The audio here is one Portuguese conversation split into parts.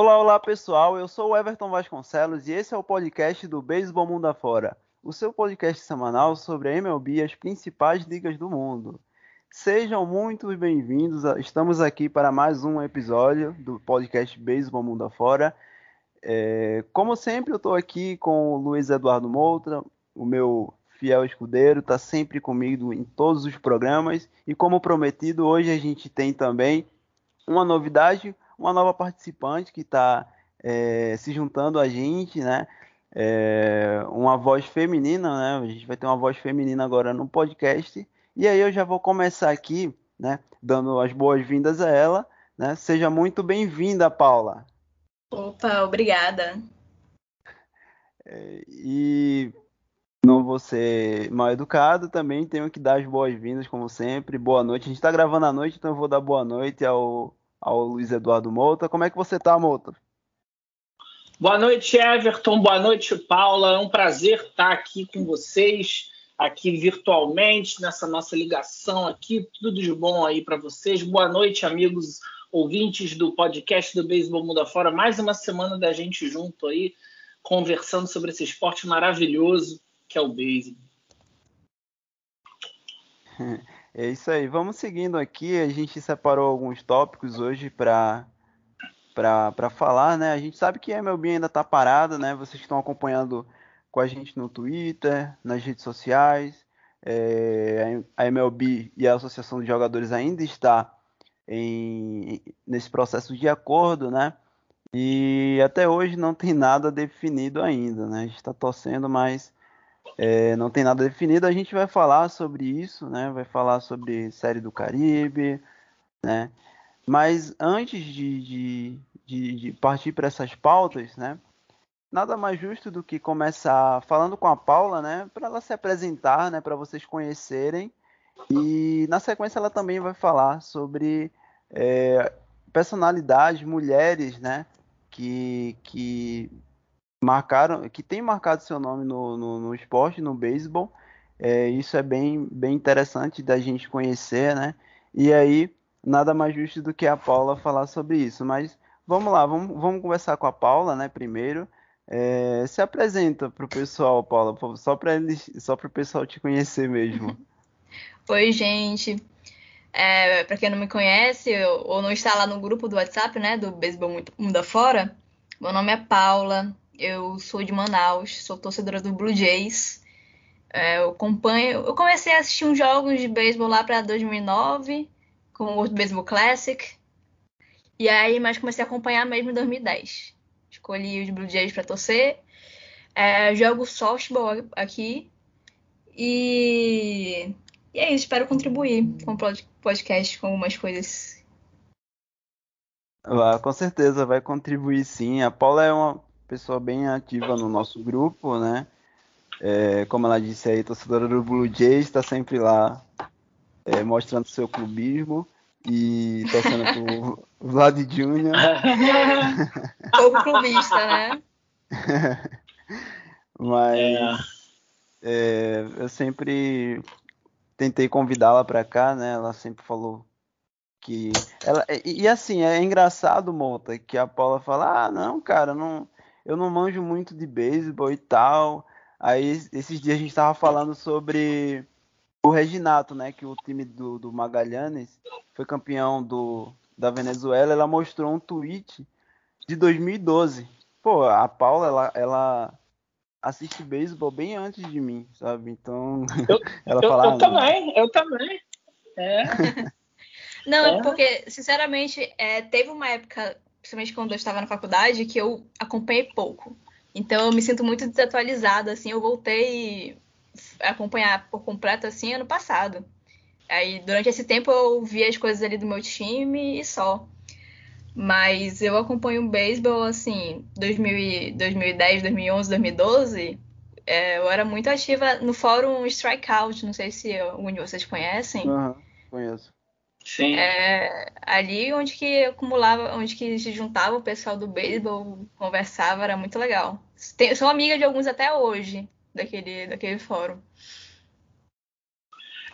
Olá, olá pessoal, eu sou o Everton Vasconcelos e esse é o podcast do Beisebol Mundo Afora, o seu podcast semanal sobre a MLB e as principais ligas do mundo. Sejam muito bem-vindos, estamos aqui para mais um episódio do podcast Beisebol Mundo Afora. É, como sempre, eu estou aqui com o Luiz Eduardo Moutra, o meu fiel escudeiro, está sempre comigo em todos os programas. E como prometido, hoje a gente tem também uma novidade, uma nova participante que está é, se juntando a gente, né? É, uma voz feminina, né? A gente vai ter uma voz feminina agora no podcast. E aí eu já vou começar aqui, né? Dando as boas-vindas a ela, né? Seja muito bem-vinda, Paula. Opa, obrigada. É, e não vou ser mal educado, também tenho que dar as boas-vindas, como sempre. Boa noite. A gente está gravando à noite, então eu vou dar boa noite ao, ao Luiz Eduardo Mouta. Como é que você está, Mouta? Boa noite, Everton. Boa noite, Paula. É um prazer estar aqui com vocês, aqui virtualmente, nessa nossa ligação aqui. Tudo de bom aí para vocês. Boa noite, amigos ouvintes do podcast do Beisebol Mundo Afora. Mais uma semana da gente junto aí, conversando sobre esse esporte maravilhoso que é o beisebol. É isso aí. Vamos seguindo aqui. A gente separou alguns tópicos hoje para para falar, né? A gente sabe que a MLB ainda está parada, né? Vocês estão acompanhando com a gente no Twitter, nas redes sociais. É, a MLB e a Associação de Jogadores ainda está em, nesse processo de acordo, né? E até hoje não tem nada definido ainda, né? A gente está torcendo, mas é, não tem nada definido. A gente vai falar sobre isso, né? Vai falar sobre série do Caribe, né? Mas antes de, de, de, de partir para essas pautas, né? Nada mais justo do que começar falando com a Paula, né? Para ela se apresentar, né? Para vocês conhecerem. E na sequência ela também vai falar sobre é, personalidades, mulheres, né? Que, que marcaram, que tem marcado seu nome no, no, no esporte, no beisebol. É, isso é bem, bem interessante da gente conhecer, né? E aí, nada mais justo do que a Paula falar sobre isso. Mas vamos lá, vamos, vamos conversar com a Paula, né? Primeiro. É, se apresenta para o pessoal, Paula, só para só para o pessoal te conhecer mesmo. Oi, gente. É, para quem não me conhece ou não está lá no grupo do WhatsApp, né, do Beisebol Mundo Afora, meu nome é Paula, eu sou de Manaus, sou torcedora do Blue Jays. É, eu acompanho. Eu comecei a assistir uns jogos de beisebol lá para 2009 com o World Baseball Classic. E aí, mas comecei a acompanhar mesmo em 2010. Escolhi os Blue Jays para torcer. É, jogo softball aqui. E, e é isso, espero contribuir com o podcast com algumas coisas. Ah, com certeza vai contribuir sim. A Paula é uma pessoa bem ativa no nosso grupo, né? É, como ela disse aí, torcedora do Blue Jays, está sempre lá é, mostrando seu clubismo e torcendo pro Vlad Júnior. Pouco clubista, né? Mas é. É, eu sempre tentei convidá-la para cá, né? Ela sempre falou que ela e, e assim é engraçado, Monta, que a Paula fala: "Ah, não, cara, não eu não manjo muito de beisebol e tal. Aí esses dias a gente tava falando sobre o Reginato, né? Que o time do, do Magalhães foi campeão do, da Venezuela. Ela mostrou um tweet de 2012. Pô, a Paula, ela, ela assiste beisebol bem antes de mim, sabe? Então, eu, ela eu, fala. Eu, ah, também, eu também. É. Não, é. porque, sinceramente, é, teve uma época principalmente quando eu estava na faculdade, que eu acompanhei pouco. Então eu me sinto muito desatualizada, assim, eu voltei a acompanhar por completo, assim, ano passado. Aí, durante esse tempo, eu vi as coisas ali do meu time e só. Mas eu acompanho o beisebol, assim, 2000, 2010, 2011, 2012. É, eu era muito ativa no fórum Strikeout, não sei se algum de vocês conhecem. Uhum, conheço. Sim. É, ali onde que acumulava, onde que se juntava o pessoal do beisebol, conversava, era muito legal. Tem, sou amiga de alguns até hoje daquele, daquele fórum.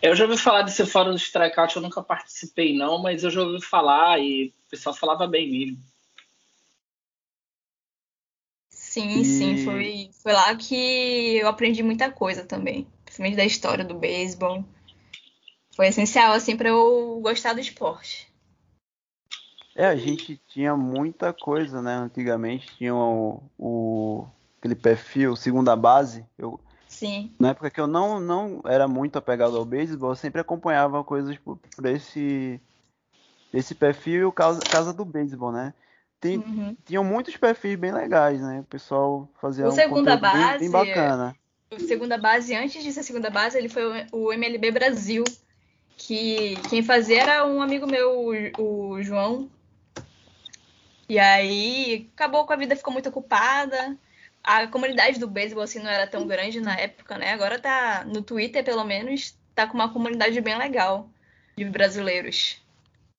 Eu já ouvi falar desse fórum do Strikeout, eu nunca participei não, mas eu já ouvi falar e o pessoal falava bem mesmo. Sim, e... sim, foi, foi lá que eu aprendi muita coisa também, principalmente da história do beisebol. Foi essencial assim para eu gostar do esporte. É, a gente tinha muita coisa, né? Antigamente tinha o, o aquele perfil segunda base. Eu, Sim. Na época que eu não, não era muito apegado ao beisebol, eu sempre acompanhava coisas por, por esse, esse perfil e o casa, casa do beisebol, né? Tem, uhum. Tinham muitos perfis bem legais, né? O pessoal fazia o um segunda base, bem, bem, bacana. O segunda base, antes de ser segunda base, ele foi o MLB Brasil, que quem fazia era um amigo meu, o João. E aí acabou com a vida, ficou muito ocupada a comunidade do beisebol assim não era tão grande na época, né? Agora tá no Twitter, pelo menos, tá com uma comunidade bem legal de brasileiros.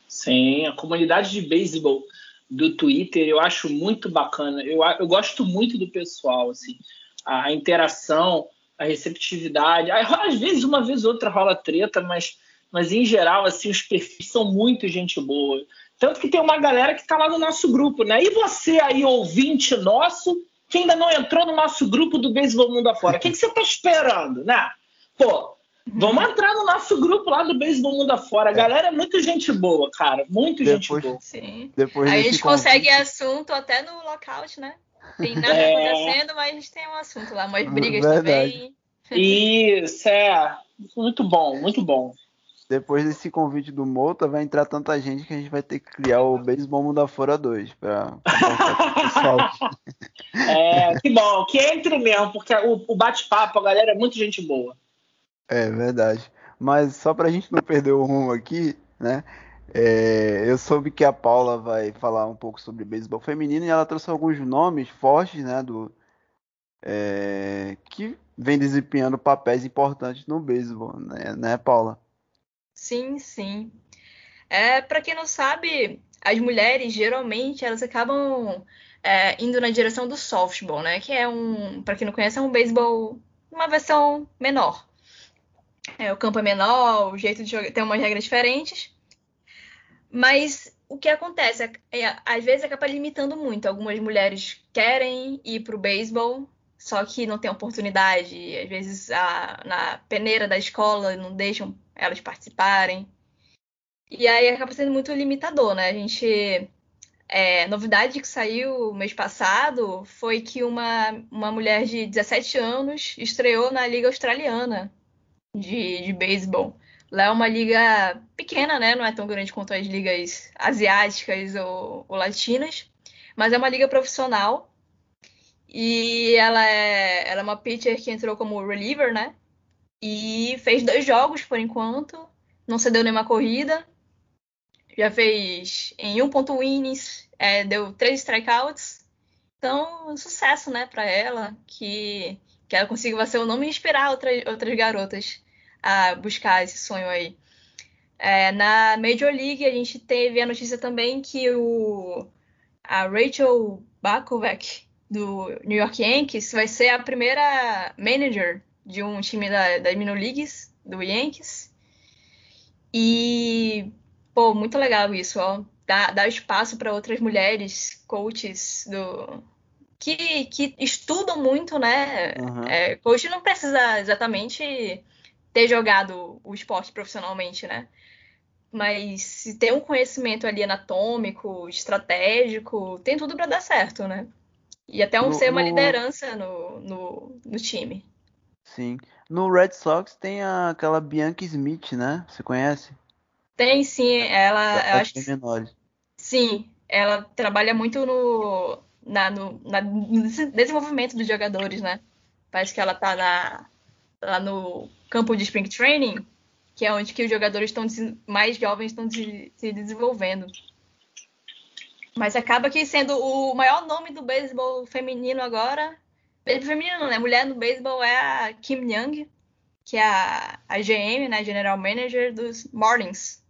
Sim, a comunidade de beisebol do Twitter eu acho muito bacana. Eu, eu gosto muito do pessoal, assim, a interação, a receptividade. Às vezes, uma vez ou outra rola treta, mas, mas em geral, assim, os perfis são muito gente boa. Tanto que tem uma galera que está lá no nosso grupo, né? E você aí, ouvinte nosso, que ainda não entrou no nosso grupo do Beisebol Mundo Afora. O que, que você está esperando, né? Pô, vamos entrar no nosso grupo lá do Beisebol Mundo Afora. A é. galera é muito gente boa, cara. Muito depois, gente boa. Sim. Depois Aí a gente consegue assunto até no lockout, né? Tem nada é... acontecendo, mas a gente tem um assunto lá, umas brigas Verdade. também. Isso, é. Muito bom, muito bom depois desse convite do Mota, vai entrar tanta gente que a gente vai ter que criar o Beisebol Mundo Fora 2 para pessoal. é, que bom, que entre mesmo, porque o, o bate-papo, a galera é muito gente boa. É verdade. Mas só para a gente não perder o rumo aqui, né? É, eu soube que a Paula vai falar um pouco sobre beisebol feminino e ela trouxe alguns nomes fortes, né? Do, é, que vem desempenhando papéis importantes no beisebol, né, né Paula? Sim, sim. É, para quem não sabe, as mulheres geralmente elas acabam é, indo na direção do softball, né? Que é um, para quem não conhece, é um beisebol uma versão menor. É, o campo é menor, o jeito de jogar tem umas regras diferentes. Mas o que acontece é, é, às vezes acaba limitando muito. Algumas mulheres querem ir para o beisebol, só que não tem oportunidade. Às vezes a, na peneira da escola não deixam elas participarem. E aí acaba sendo muito limitador, né? A gente. É, novidade que saiu mês passado foi que uma, uma mulher de 17 anos estreou na Liga Australiana de, de beisebol. Lá é uma liga pequena, né? Não é tão grande quanto as ligas asiáticas ou, ou latinas, mas é uma liga profissional. E ela é, ela é uma pitcher que entrou como reliever, né? E fez dois jogos por enquanto. Não cedeu nenhuma corrida. Já fez em um ponto innings, é, deu três strikeouts. Então, um sucesso, né, para ela, que, que ela consiga ser o nome e inspirar outras, outras garotas a buscar esse sonho aí. É, na Major League, a gente teve a notícia também que o, a Rachel Bakovac, do New York Yankees, vai ser a primeira manager de um time da, das Minor Leagues, do Yankees. E, pô, muito legal isso, ó. Dar, dar espaço para outras mulheres, coaches do, que, que estudam muito, né? Uhum. É, coach não precisa exatamente ter jogado o esporte profissionalmente, né? Mas se tem um conhecimento ali anatômico, estratégico, tem tudo para dar certo, né? E até um, no, ser uma no... liderança no, no, no time. Sim. No Red Sox tem a, aquela Bianca Smith, né? Você conhece? Tem sim, ela. eu acho que, menores. Sim, ela trabalha muito no, na, no, na, no desenvolvimento dos jogadores, né? Parece que ela tá na, lá no campo de Spring Training, que é onde que os jogadores estão mais jovens estão se, se desenvolvendo. Mas acaba que sendo o maior nome do beisebol feminino agora feminino, né? Mulher no beisebol é a Kim Young, que é a, a GM, né? General Manager dos Marlins.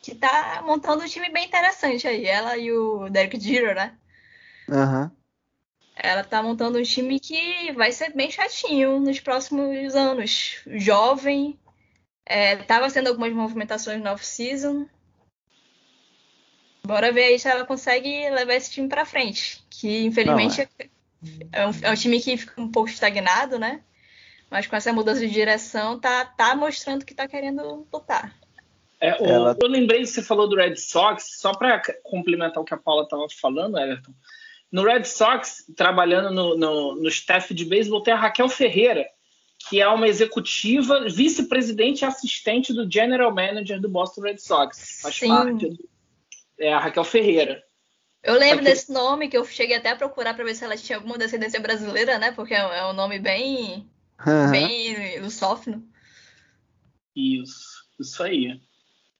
Que tá montando um time bem interessante aí. Ela e o Derek Jeter, né? Uhum. Ela tá montando um time que vai ser bem chatinho nos próximos anos. Jovem. É, tava sendo algumas movimentações no off-season. Bora ver aí se ela consegue levar esse time para frente. Que infelizmente Não, é é um, é um time que fica um pouco estagnado, né? Mas com essa mudança de direção, tá, tá mostrando que tá querendo lutar. É, o, Ela... Eu lembrei que você falou do Red Sox, só para complementar o que a Paula estava falando, Everton. No Red Sox, trabalhando no, no, no staff de beisebol, tem a Raquel Ferreira, que é uma executiva, vice-presidente e assistente do general manager do Boston Red Sox. Faz Sim. parte do, é a Raquel Ferreira. Eu lembro que... desse nome que eu cheguei até a procurar para ver se ela tinha alguma descendência brasileira, né? Porque é, é um nome bem, uhum. bem lusófono. Isso, isso aí.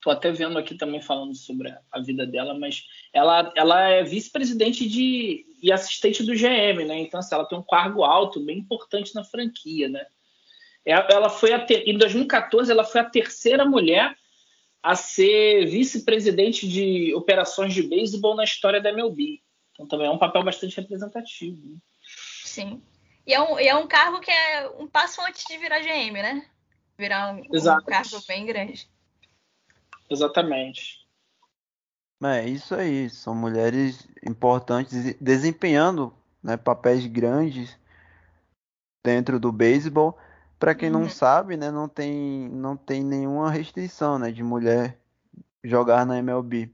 Tô até vendo aqui também falando sobre a vida dela, mas ela, ela é vice-presidente de e assistente do GM, né? Então, assim, ela tem um cargo alto, bem importante na franquia, né? É, ela foi a ter, em 2014 ela foi a terceira mulher a ser vice-presidente de operações de beisebol na história da MLB. Então também é um papel bastante representativo. Né? Sim. E é, um, e é um cargo que é um passo antes de virar GM, né? Virar um, um cargo bem grande. Exatamente. É isso aí, são mulheres importantes desempenhando né, papéis grandes dentro do beisebol. Para quem uhum. não sabe, né, não tem, não tem nenhuma restrição né, de mulher jogar na MLB.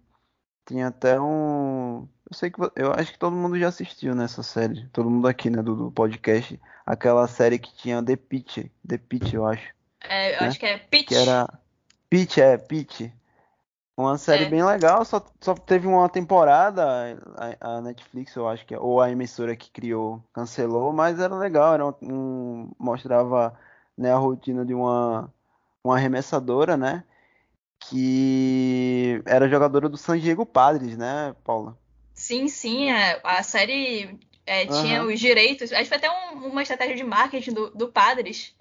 Tinha até um. Eu sei que eu acho que todo mundo já assistiu nessa série. Todo mundo aqui, né, do, do podcast. Aquela série que tinha The Pitch. The Pitch, eu acho. É, eu né? acho que é Pitch. Que era. Pitch, é, Pitch. Uma série é. bem legal, só, só teve uma temporada, a, a, Netflix, eu acho que, ou a emissora que criou, cancelou, mas era legal, era um mostrava né, a rotina de uma, uma arremessadora, né, que era jogadora do San Diego Padres, né, Paula? Sim, sim, a, é, a série é, tinha uhum. os direitos, acho que foi até um, uma estratégia de marketing do, do Padres,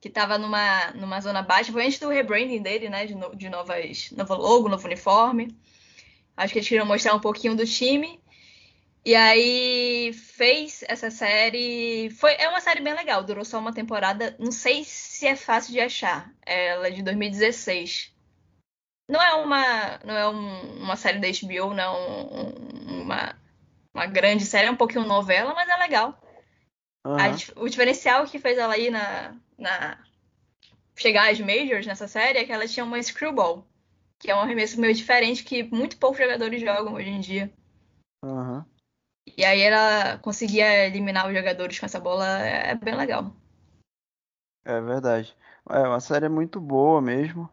que estava numa, numa zona baixa, foi antes do rebranding dele, né? De, no, de novas, novo logo, novo uniforme. Acho que eles queriam mostrar um pouquinho do time. E aí fez essa série. Foi, é uma série bem legal, durou só uma temporada. Não sei se é fácil de achar. Ela é de 2016. Não é uma, não é um, uma série da HBO, não é um, uma, uma grande série, é um pouquinho novela, mas é legal. Uhum. A, o diferencial que fez ela ir na, na chegar às majors nessa série é que ela tinha uma screwball, que é um arremesso meio diferente que muito poucos jogadores jogam hoje em dia. Uhum. E aí ela conseguia eliminar os jogadores com essa bola, é bem legal. É verdade. É uma série muito boa mesmo.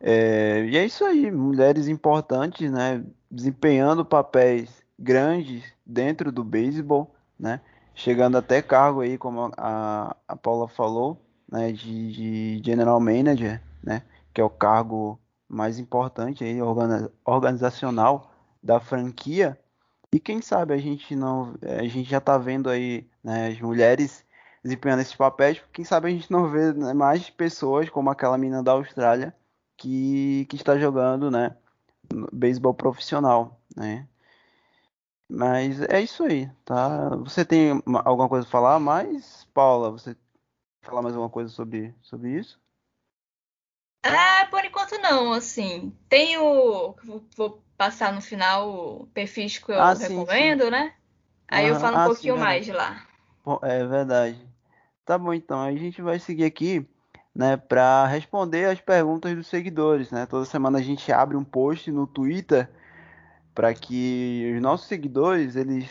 É, e é isso aí, mulheres importantes, né, desempenhando papéis grandes dentro do beisebol, né, chegando até cargo aí, como a, a Paula falou, né, de, de General Manager, né, que é o cargo mais importante aí, organizacional da franquia. E quem sabe a gente não, a gente já está vendo aí né, as mulheres desempenhando esses papéis, quem sabe a gente não vê né, mais pessoas como aquela menina da Austrália que, que está jogando, né, beisebol profissional, né? Mas é isso aí, tá? Você tem alguma coisa a falar mais, Paula? Você falar mais alguma coisa sobre, sobre isso? Ah, por enquanto não, assim. Tenho. Vou passar no final o perfis que eu ah, recomendo, sim. né? Aí uhum. eu falo um ah, pouquinho sim, mais de lá. É verdade. Tá bom, então. A gente vai seguir aqui, né, para responder as perguntas dos seguidores, né? Toda semana a gente abre um post no Twitter para que os nossos seguidores eles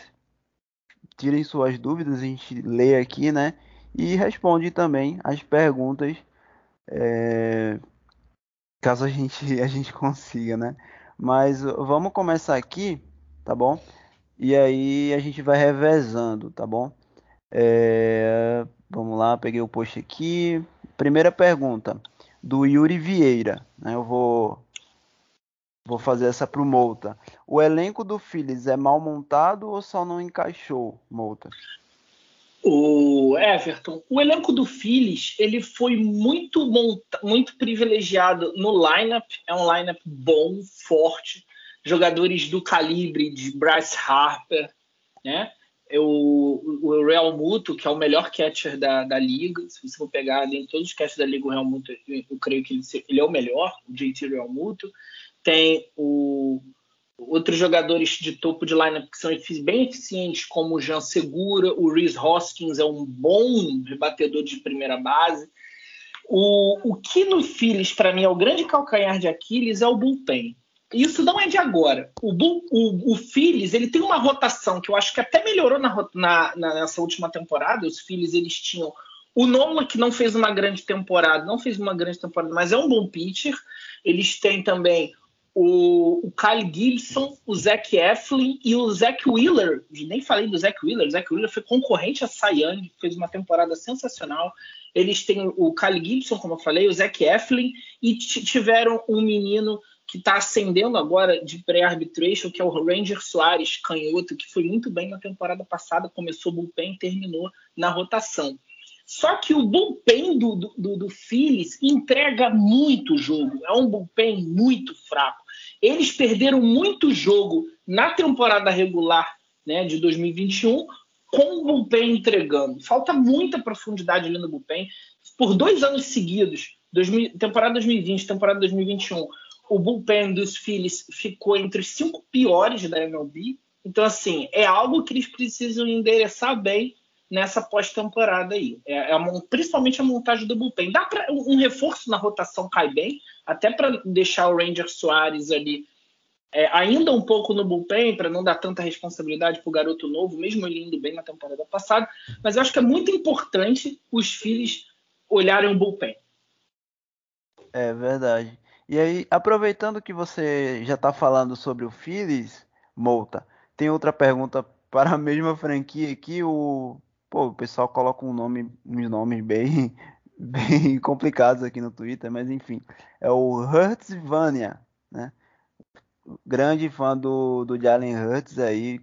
tirem suas dúvidas, a gente lê aqui, né? e responde também as perguntas é, caso a gente, a gente consiga, né? Mas vamos começar aqui, tá bom? E aí a gente vai revezando, tá bom? É, vamos lá, peguei o post aqui. Primeira pergunta, do Yuri Vieira. Né? Eu vou, vou fazer essa pro Mouta. O elenco do Phillies é mal montado ou só não encaixou, Mouta? O Everton, o elenco do Phillies ele foi muito monta muito privilegiado no lineup, é um lineup bom, forte, jogadores do calibre de Bryce Harper, né? O, o Real Muto, que é o melhor catcher da, da liga, se você for pegar em todos os catchers da liga, o Real Muto, eu, eu creio que ele, ele, é o melhor, o JT Real Muto. Tem o, outros jogadores de topo de lineup que são bem eficientes, como o Jean Segura, o Reese Hoskins é um bom rebatedor de primeira base. O, o que no Phillies, para mim, é o grande calcanhar de Aquiles é o bullpen. Isso não é de agora. O, o, o Phillies ele tem uma rotação que eu acho que até melhorou na, na, nessa última temporada. Os Phillies eles tinham o Nola, que não fez uma grande temporada, não fez uma grande temporada, mas é um bom pitcher. Eles têm também o, o Kyle Gibson, o Zach Eflin e o Zach Wheeler. Nem falei do Zach Wheeler. O Zach Wheeler foi concorrente a Young, fez uma temporada sensacional. Eles têm o Kyle Gibson, como eu falei, o Zach Eflin e tiveram um menino que está ascendendo agora de pré-arbitration, que é o Ranger Soares, canhoto, que foi muito bem na temporada passada, começou bullpen e terminou na rotação. Só que o bullpen do, do, do Phillies entrega muito jogo. É um bullpen muito fraco. Eles perderam muito jogo na temporada regular né, de 2021 com o bullpen entregando. Falta muita profundidade ali no bullpen. Por dois anos seguidos, 2000, temporada 2020, temporada 2021, o bullpen dos Phillies ficou entre os cinco piores da MLB. Então, assim, é algo que eles precisam endereçar bem nessa pós-temporada aí. É, é principalmente a montagem do bullpen. Dá para um reforço na rotação cai bem, até para deixar o Ranger Soares ali é, ainda um pouco no bullpen, para não dar tanta responsabilidade para o garoto novo, mesmo ele indo bem na temporada passada. Mas eu acho que é muito importante os filhos olharem o bullpen. É verdade. E aí, aproveitando que você já está falando sobre o Phillies, Molta, tem outra pergunta para a mesma franquia aqui. O Pô, o pessoal coloca um nome, uns nomes bem, bem complicados aqui no Twitter, mas enfim. É o Hurtsvania, né? Grande fã do, do Jalen Hurts aí,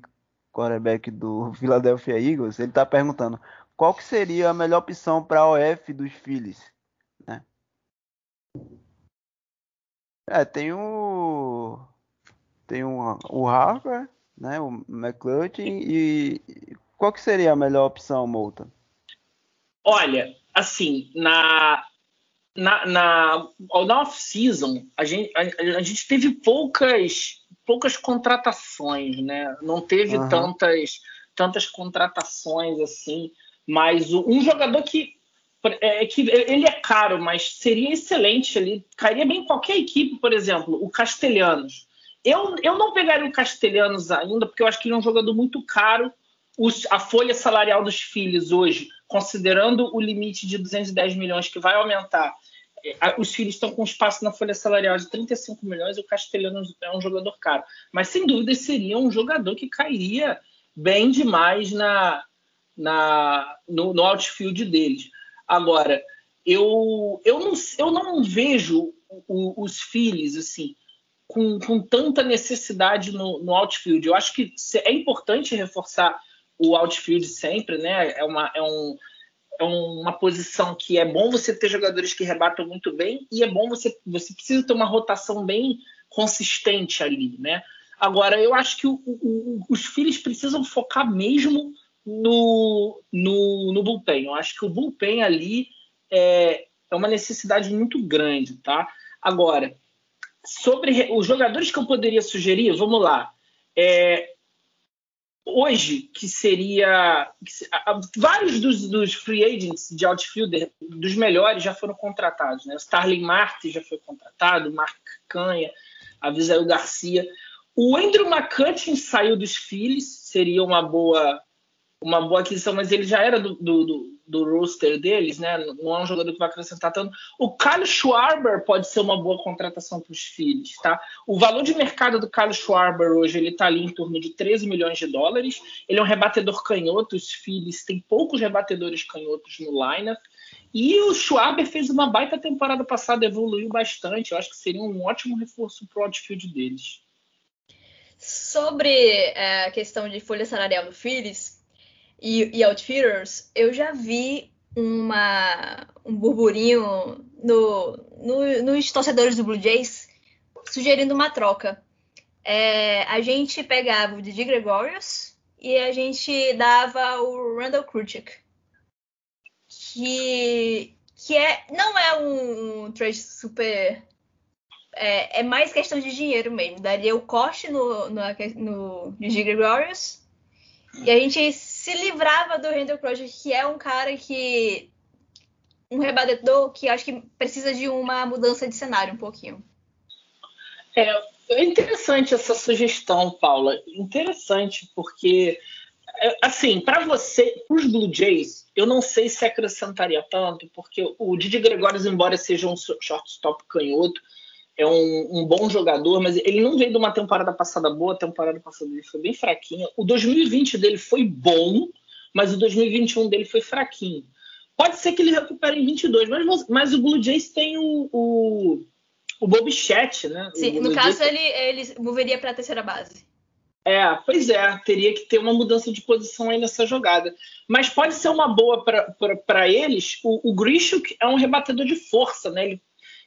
quarterback do Philadelphia Eagles. Ele tá perguntando qual que seria a melhor opção para a OF dos Phillies, né? É, tem o tem o, o Harper, né, o McClutchin e qual que seria a melhor opção, Mouta? Olha, assim, na na, na, na off-season, a gente, a, a, gente teve poucas, poucas contratações, né? Não teve uhum. tantas, tantas contratações assim, mas um jogador que, é, que ele é caro, mas seria excelente, ele cairia bem em qualquer equipe, por exemplo, o Castelhanos. Eu, eu não pegaria o Castelhanos ainda, porque eu acho que ele é um jogador muito caro os, a folha salarial dos filhos hoje, considerando o limite de 210 milhões que vai aumentar, é, os filhos estão com espaço na folha salarial de 35 milhões, o Castelhano é um jogador caro. Mas sem dúvida seria um jogador que cairia bem demais na, na, no, no outfield deles. Agora, eu, eu, não, eu não vejo o, os filhos assim com, com tanta necessidade no, no outfield. Eu acho que é importante reforçar o outfield sempre, né? É uma, é, um, é uma posição que é bom você ter jogadores que rebatam muito bem e é bom você, você precisa ter uma rotação bem consistente ali, né? Agora, eu acho que o, o, os filhos precisam focar mesmo no, no, no bullpen. Eu acho que o bullpen ali é, é uma necessidade muito grande, tá? Agora, sobre os jogadores que eu poderia sugerir, vamos lá. É, hoje, que seria. A, vários dos, dos, free agents de outfielder, dos melhores, já foram contratados. Né? O Starling Marte já foi contratado, o Mark Canha, Avisael Garcia. O Andrew McCutcheon saiu dos Phillies, seria uma boa uma boa aquisição, mas ele já era do, do, do, do roster deles, né? Não é um jogador que vai acrescentar tanto. O Kyle Schwarber pode ser uma boa contratação para os filhos, tá? O valor de mercado do Kyle Schwarber hoje ele está ali em torno de 13 milhões de dólares. Ele é um rebatedor canhoto, os filhos têm poucos rebatedores canhotos no lineup. E o Schwarber fez uma baita temporada passada, evoluiu bastante. Eu acho que seria um ótimo reforço para o outfield deles. Sobre é, a questão de folha salarial do Phillies, e, e Outfitters, eu já vi uma, um burburinho no, no, nos torcedores do Blue Jays sugerindo uma troca. É, a gente pegava o Didi Gregorius e a gente dava o Randall Kruchik, que, que é, não é um, um trade super é, é, mais questão de dinheiro mesmo. Daria o corte no, no, no, Gigi Glorious e a gente se livrava do Randall Project, que é um cara que. um rebatedor que acho que precisa de uma mudança de cenário um pouquinho. É, é interessante essa sugestão, Paula. Interessante, porque, é, assim, para você, para os Blue Jays, eu não sei se acrescentaria tanto, porque o Didi Gregório, embora seja um shortstop canhoto, é um, um, bom jogador, mas ele não veio de uma temporada passada boa, a temporada passada dele foi bem fraquinha. O 2020 dele foi bom, mas o 2021 dele foi fraquinho. Pode ser que ele recupere em 22, mas, mas o Blue Jays tem o, o, o Bobichette, né? Sim, no caso ele, ele moveria para a terceira base. É, pois é, teria que ter uma mudança de posição aí nessa jogada. Mas pode ser uma boa para eles. O, o Grishuk é um rebatedor de força, né? Ele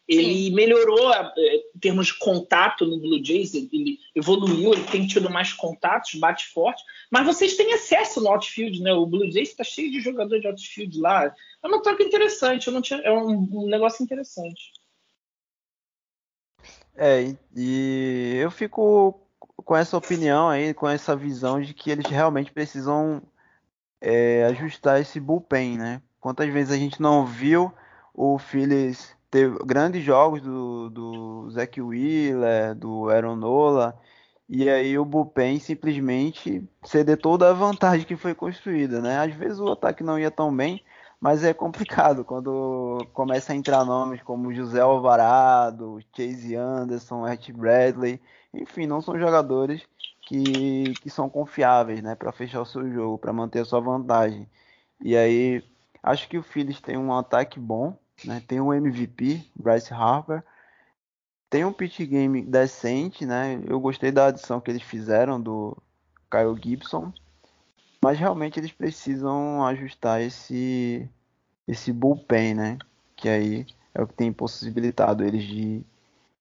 ele Sim. melhorou é, em termos de contato no Blue Jays, ele evoluiu, ele tem tido mais contatos, bate forte. Mas vocês têm acesso no outfield, né? O Blue Jays está cheio de jogador de outfield lá. É uma troca interessante, não tinha, é um, um negócio interessante. É, e eu fico com essa opinião aí, com essa visão de que eles realmente precisam é, ajustar esse bullpen, né? Quantas vezes a gente não viu o Phillies teve grandes jogos do, do Zach Wheeler, do Aaron Nola, e aí o Bullpen simplesmente ceder toda a vantagem que foi construída, né? Às vezes o ataque não ia tão bem, mas é complicado quando começa a entrar nomes como José Alvarado, Chase Anderson, Art Bradley, enfim, não são jogadores que, que são confiáveis, né, para fechar o seu jogo, para manter a sua vantagem. E aí, acho que o Phillies tem um ataque bom, né? Tem um MVP, Bryce Harper. Tem um pitch game decente, né? Eu gostei da adição que eles fizeram do Kyle Gibson. Mas realmente eles precisam ajustar esse esse bullpen, né? Que aí é o que tem possibilitado eles de,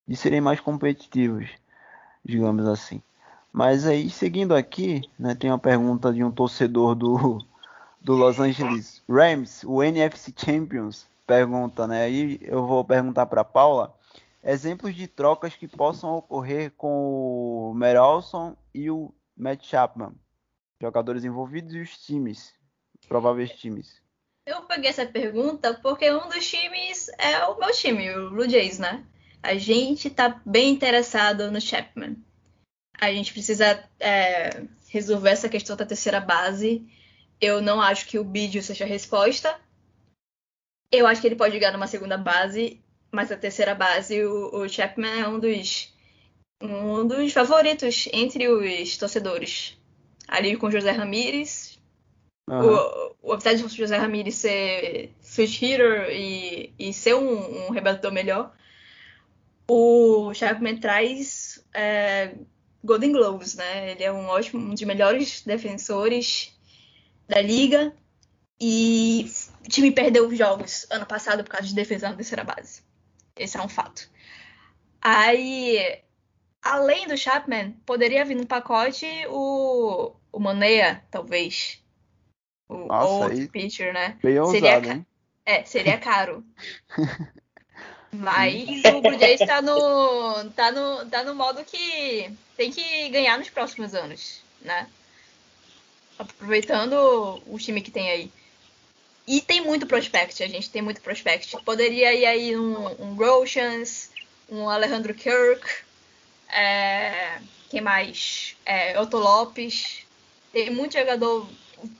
de serem mais competitivos, digamos assim. Mas aí, seguindo aqui, né, tem uma pergunta de um torcedor do, do Los Angeles Rams, o NFC Champions, pergunta, né? Aí eu vou perguntar para Paula exemplos de trocas que possam ocorrer com o Merolson e o Matt Chapman, jogadores envolvidos e os times, prováveis times. Eu peguei essa pergunta porque um dos times é o meu time, o Blue Jays, né? A gente tá bem interessado no Chapman. A gente precisa é, resolver essa questão da terceira base. Eu não acho que o Bidio seja a resposta, eu acho que ele pode jogar numa segunda base, mas a terceira base, o, o Chapman é um dos, um dos favoritos entre os torcedores. Ali com o José Ramírez. Uhum. O, apesar de José Ramírez ser switch hitter e, e ser um, um rebatedor melhor, o Chapman traz é, Golden Gloves, né? Ele é um ótimo, um dos melhores defensores da liga e o time perdeu jogos ano passado por causa de defesa na terceira base. Esse é um fato. Aí, além do Chapman, poderia vir no pacote o, o Maneia, talvez. O Nossa, outro pitcher, né? Bem seria ousado, hein? É, seria caro. Mas o Blue Jays tá no, tá, no, tá no modo que tem que ganhar nos próximos anos, né? Aproveitando o time que tem aí. E tem muito prospect, a gente tem muito prospect. Poderia ir aí um, um Rochans, um Alejandro Kirk, é, quem mais? É, Otto Lopes. Tem muito jogador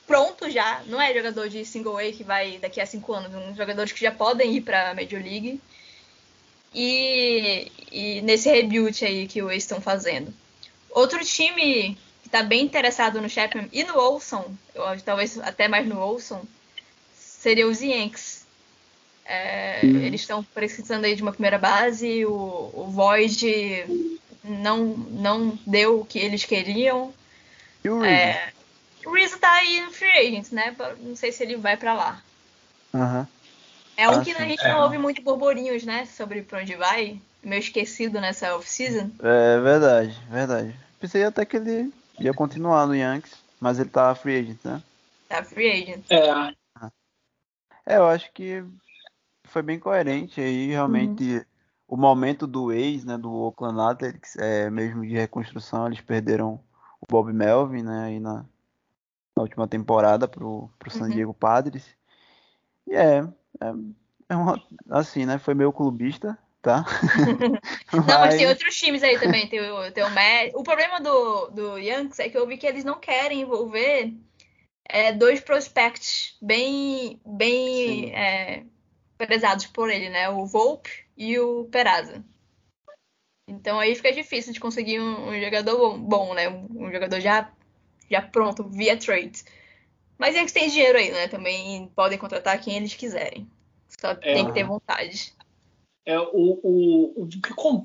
pronto já, não é jogador de single A que vai daqui a cinco anos, são jogadores que já podem ir para a Major League. E, e, nesse rebuild aí que eles estão fazendo. Outro time que está bem interessado no Chapman e no Olson, eu, talvez até mais no Olson, seria os Yankees. É, uhum. Eles estão precisando aí de uma primeira base, o, o Void não, não deu o que eles queriam. E o Rizzo? É, o Rizzo tá aí no free agent, né? Não sei se ele vai para lá. Uhum. É um ah, que a gente é. não ouve muito burburinhos, né? Sobre pra onde vai. Meio esquecido nessa off-season. É verdade, verdade. Pensei até que ele ia continuar no Yankees, mas ele tá free agent, né? Tá free agent. É. É, eu acho que foi bem coerente aí, realmente. Uhum. o momento do ex, né, do Oakland Athletics, é, mesmo de reconstrução, eles perderam o Bob Melvin, né, aí na, na última temporada pro, pro San uhum. Diego Padres. E é, é, é uma, assim, né, foi meio clubista, tá? não, mas... mas... tem outros times aí também, tem o, tem o Met. O problema do, do Yankees é que eu vi que eles não querem envolver é, dois prospects bem, bem é, prezados por ele, né? O Volpe e o Peraza. Então aí fica difícil de conseguir um, um jogador bom, bom, né? Um, jogador já, já pronto, via trade. Mas eles têm dinheiro aí, né? Também podem contratar quem eles quiserem. Só é, tem que ter vontade. É, o, o,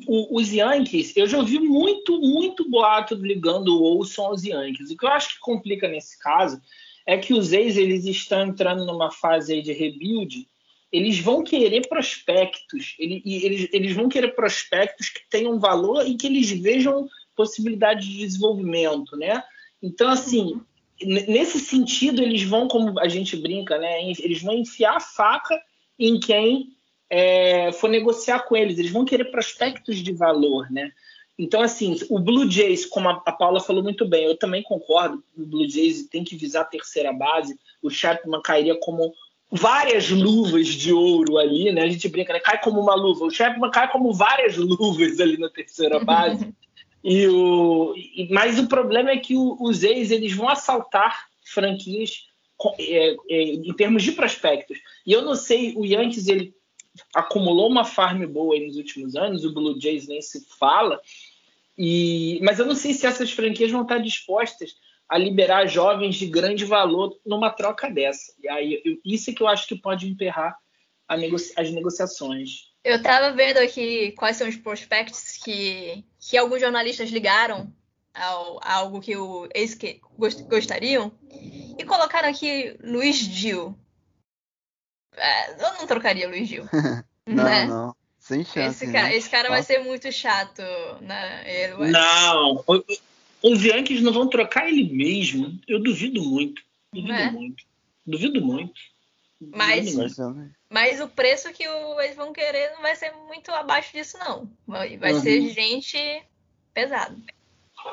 o, os Yankees, eu já ouvi muito, muito boato ligando o Olson aos Yankees. O que eu acho que complica nesse caso é que os ex eles estão entrando numa fase de rebuild eles vão querer prospectos, eles, eles, eles vão querer prospectos que tenham valor e que eles vejam possibilidade de desenvolvimento, né? Então, assim, nesse sentido, eles vão, como a gente brinca, né? Eles vão enfiar a faca em quem é, for negociar com eles. Eles vão querer prospectos de valor, né? Então, assim, o Blue Jays, como a, Paula falou muito bem, eu também concordo, o Blue Jays tem que visar a terceira base, o Chapman cairia como várias luvas de ouro ali, né? A gente brinca, né? Cai como uma luva. O Chapman cai como várias luvas ali na terceira base. e o, mas o problema é que os ex eles vão assaltar franquias é, é, em termos de prospectos. E eu não sei, o Yankees ele acumulou uma farm boa nos últimos anos, o Blue Jays nem se fala. E, mas eu não sei se essas franquias vão estar dispostas a liberar jovens de grande valor numa troca dessa. E aí, eu, isso é que eu acho que pode emperrar negocia as negociações. Eu estava vendo aqui quais são os prospectos que, que alguns jornalistas ligaram ao, a algo que o ex que gostariam e colocaram aqui Luiz Gil. É, eu não trocaria Luiz Gil. não, né? não. Sem chance. Esse cara, né? esse cara vai ser muito chato, né? Ele não, os Yankees não vão trocar ele mesmo. Eu duvido muito. Duvido é? muito. Duvido muito. Mas, mas o preço que eles vão querer não vai ser muito abaixo disso, não. Vai, vai uhum. ser gente pesada.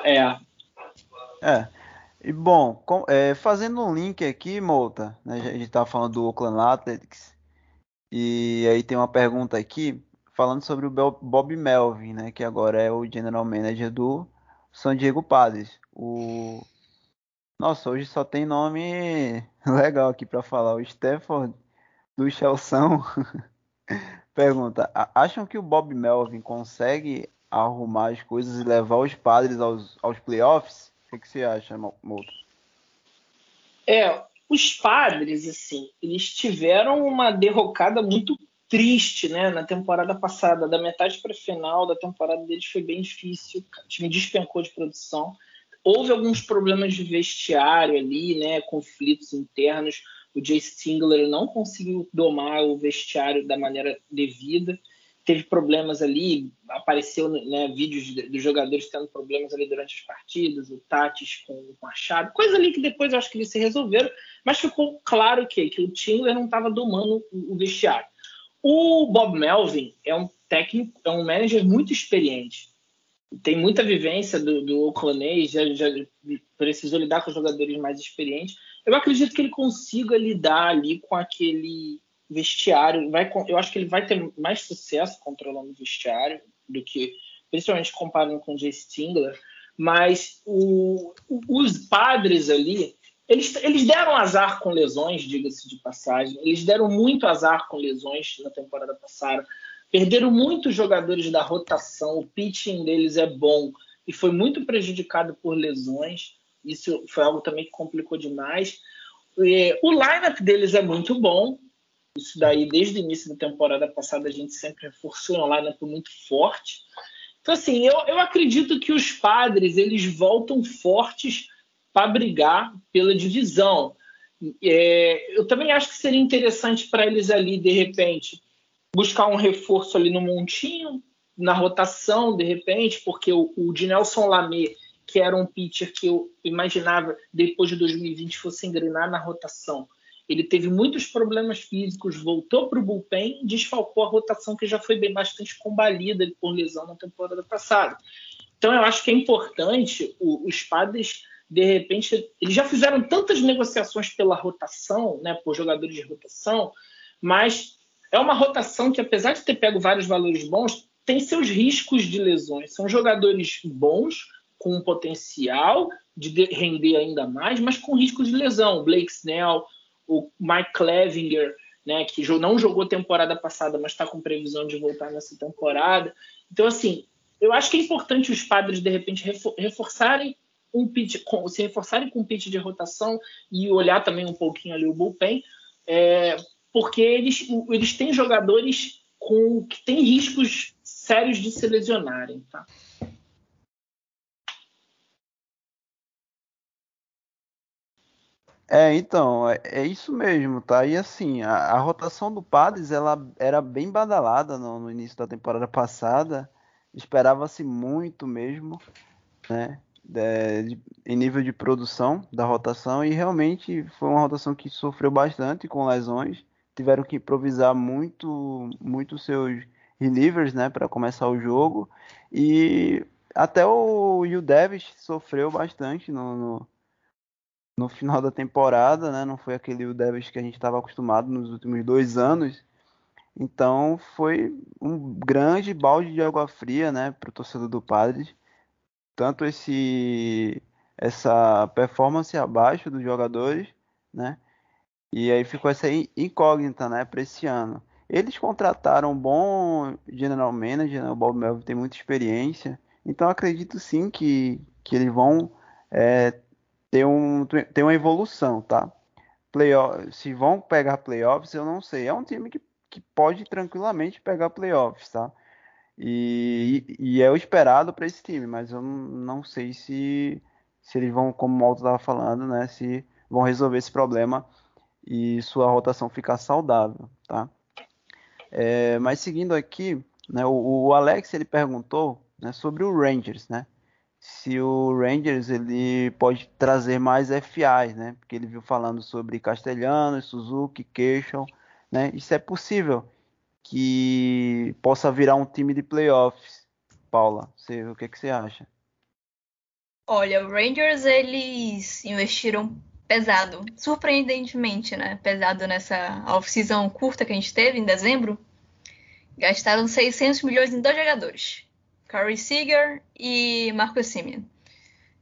É. É. E bom, com, é, fazendo um link aqui, Mouta, né, a gente estava falando do Oakland Athletics, e aí tem uma pergunta aqui falando sobre o Bob Melvin, né, que agora é o general manager do São Diego Padres. O nossa, hoje só tem nome legal aqui para falar. O Stafford do Chelção pergunta: acham que o Bob Melvin consegue arrumar as coisas e levar os padres aos, aos playoffs? O que, você acha, Mouto? É, os padres, assim, eles tiveram uma derrocada muito triste, né? Na temporada passada, da metade para final da temporada deles foi bem difícil. O time despencou de produção. Houve alguns problemas de vestiário ali, né? Conflitos internos. O Jay Stingler não conseguiu domar o vestiário da maneira devida. Teve problemas ali, apareceu né, vídeos dos jogadores tendo problemas ali durante as partidas, o Tatis com o Machado, coisa ali que depois eu acho que eles se resolveram, mas ficou claro que, que o Tingler não estava domando o vestiário. O Bob Melvin é um técnico, é um manager muito experiente. Tem muita vivência do, do Oakland já, já precisou lidar com jogadores mais experientes. Eu acredito que ele consiga lidar ali com aquele vestiário. Vai, eu acho que ele vai ter mais sucesso controlando o vestiário do que, principalmente comparando com o Jay Stingler. Mas o, os padres ali, eles, eles deram azar com lesões, diga-se de passagem. Eles deram muito azar com lesões na temporada passada. Perderam muitos jogadores da rotação. O pitching deles é bom e foi muito prejudicado por lesões. Isso foi algo também que complicou demais. O lineup deles é muito bom. Isso daí, desde o início da temporada passada, a gente sempre reforçou um lineup muito forte. Então, assim, eu, eu acredito que os padres eles voltam fortes para brigar pela divisão. É, eu também acho que seria interessante para eles ali, de repente, buscar um reforço ali no montinho, na rotação, de repente, porque o, o Dinelson Lamé, que era um pitcher que eu imaginava depois de 2020 fosse engrenar na rotação, ele teve muitos problemas físicos, voltou para o bullpen, desfalcou a rotação que já foi bem bastante combalida por lesão na temporada passada. Então eu acho que é importante o, os padres de repente, eles já fizeram tantas negociações pela rotação, né, por jogadores de rotação, mas é uma rotação que, apesar de ter pego vários valores bons, tem seus riscos de lesões. São jogadores bons, com um potencial de render ainda mais, mas com risco de lesão. Blake Snell, o Mike Clevinger, né, que não jogou temporada passada, mas está com previsão de voltar nessa temporada. Então, assim, eu acho que é importante os padres, de repente, reforçarem um pitch, se reforçarem com um pitch de rotação e olhar também um pouquinho ali o bullpen, é, porque eles, eles têm jogadores com que têm riscos sérios de se lesionarem, tá? É, então, é, é, isso mesmo, tá? E assim, a, a, rotação do Padres, ela era bem badalada no, no início da temporada passada, esperava-se muito mesmo, né? de, em nível de produção da rotação e realmente foi uma rotação que sofreu bastante com lesões. Tiveram que improvisar muito, muito seus relievers, né, para começar o jogo e até o Yu Davis sofreu bastante no, no, no, final da temporada, né? Não foi aquele Yu Davis que a gente estava acostumado nos últimos dois anos. Então foi um grande balde de água fria, né, para o torcedor do Padres tanto esse essa performance abaixo dos jogadores, né? E aí ficou essa incógnita, né, para esse ano. Eles contrataram um bom general manager, né? o Bob Melvin tem muita experiência, então acredito sim que, que eles vão é, ter, um, ter uma evolução, tá? Playoff, se vão pegar playoffs, eu não sei. É um time que, que pode tranquilamente pegar playoffs, tá? E, e é o esperado para esse time, mas eu não sei se, se eles vão, como o Malto estava falando, né, se vão resolver esse problema e sua rotação ficar saudável, tá? É, mas seguindo aqui, né, o, o, Alex ele perguntou né, sobre o Rangers, né? Se o Rangers ele pode trazer mais FIs, né? Porque ele viu falando sobre Castelhanos, Suzuki, Keishon, né? Isso é possível que possa virar um time de playoffs. Paula, você, o que, que você acha? Olha, o Rangers eles investiram pesado, surpreendentemente, né? Pesado nessa off-season curta que a gente teve em dezembro. Gastaram 600 milhões em dois jogadores, Corey Seager e Marcus Simeon.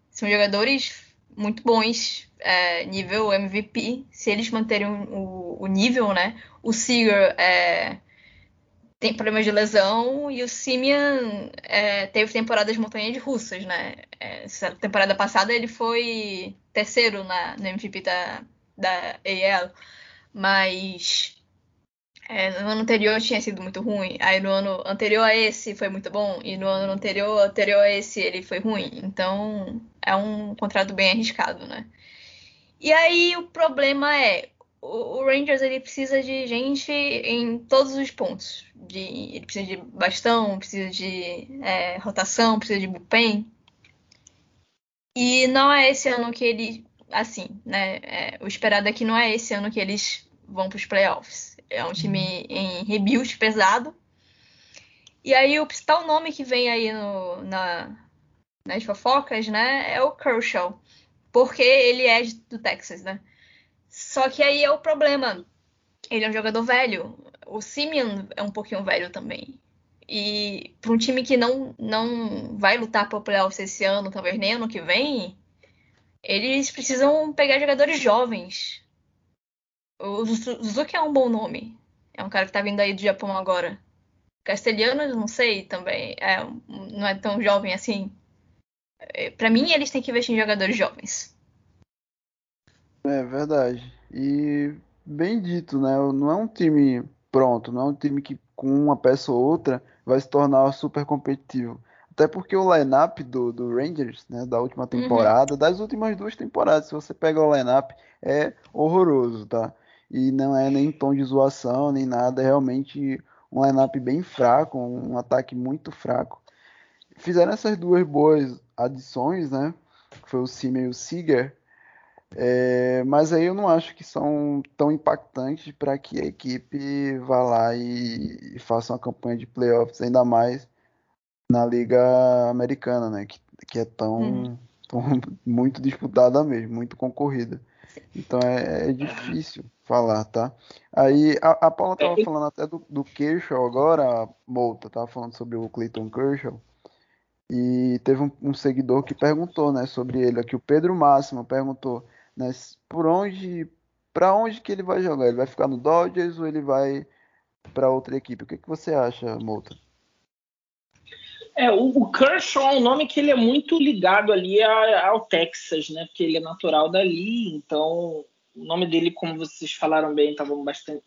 São jogadores muito bons, é, nível MVP. Se eles manterem o, o nível, né? O Seager é, tem problemas de lesão e o Simeon é, teve temporadas montanhas russas, né? É, essa temporada passada ele foi terceiro na, no MVP da, da AL, mas é, no ano anterior tinha sido muito ruim, aí no ano anterior a esse foi muito bom, e no ano anterior, anterior a esse ele foi ruim. Então é um contrato bem arriscado, né? E aí o problema é o, Rangers ele precisa de gente em todos os pontos. De, ele precisa de bastão, precisa de é, rotação, precisa de bullpen. E não é esse ano que ele. Assim, né? É, o esperado é que não é esse ano que eles vão para os playoffs. É um time em rebuild pesado. E aí o principal nome que vem aí no, na, nas fofocas, né, é o Kershaw. Porque ele é do Texas, né? Só que aí é o problema. Ele é um jogador velho. O Simeon é um pouquinho velho também. E para um time que não, não vai lutar para o playoffs esse ano, talvez nem ano que vem, eles precisam pegar jogadores jovens. O Suzuki é um bom nome. É um cara que está vindo aí do Japão agora. Castelhanos, não sei também. É, não é tão jovem assim. É, para mim, eles têm que investir em jogadores jovens. É verdade. E bem dito, né? Não é um time pronto, não é um time que com uma peça ou outra vai se tornar super competitivo. Até porque o lineup do, do Rangers, né, da última uhum. temporada, uhum. das últimas duas temporadas, se você pega o lineup, é horroroso, tá? E não é nem tom de zoação, nem nada, é realmente um lineup bem fraco, um ataque muito fraco. Fizeram essas duas boas adições, né? Que foi o Simmer e o Seager É, mas aí eu não acho que são tão impactantes para que a equipe vá lá e, e, faça uma campanha de playoffs, ainda mais na Liga Americana, né? Que, que é tão, uhum. tão muito disputada mesmo, muito concorrida. Então é, é difícil falar, tá? Aí a, a Paula tava falando até do, do Kershaw agora, a Molta tava falando sobre o Clayton Kershaw. E teve um, um, seguidor que perguntou, né, sobre ele aqui, o Pedro Máximo perguntou, né, por onde, para onde que ele vai jogar? Ele vai ficar no Dodgers ou ele vai para outra equipe? O que, que você acha, Molta? É, o, o, Kershaw é um nome que ele é muito ligado ali a, ao Texas, né? Porque ele é natural dali, então o nome dele, como vocês falaram bem, estava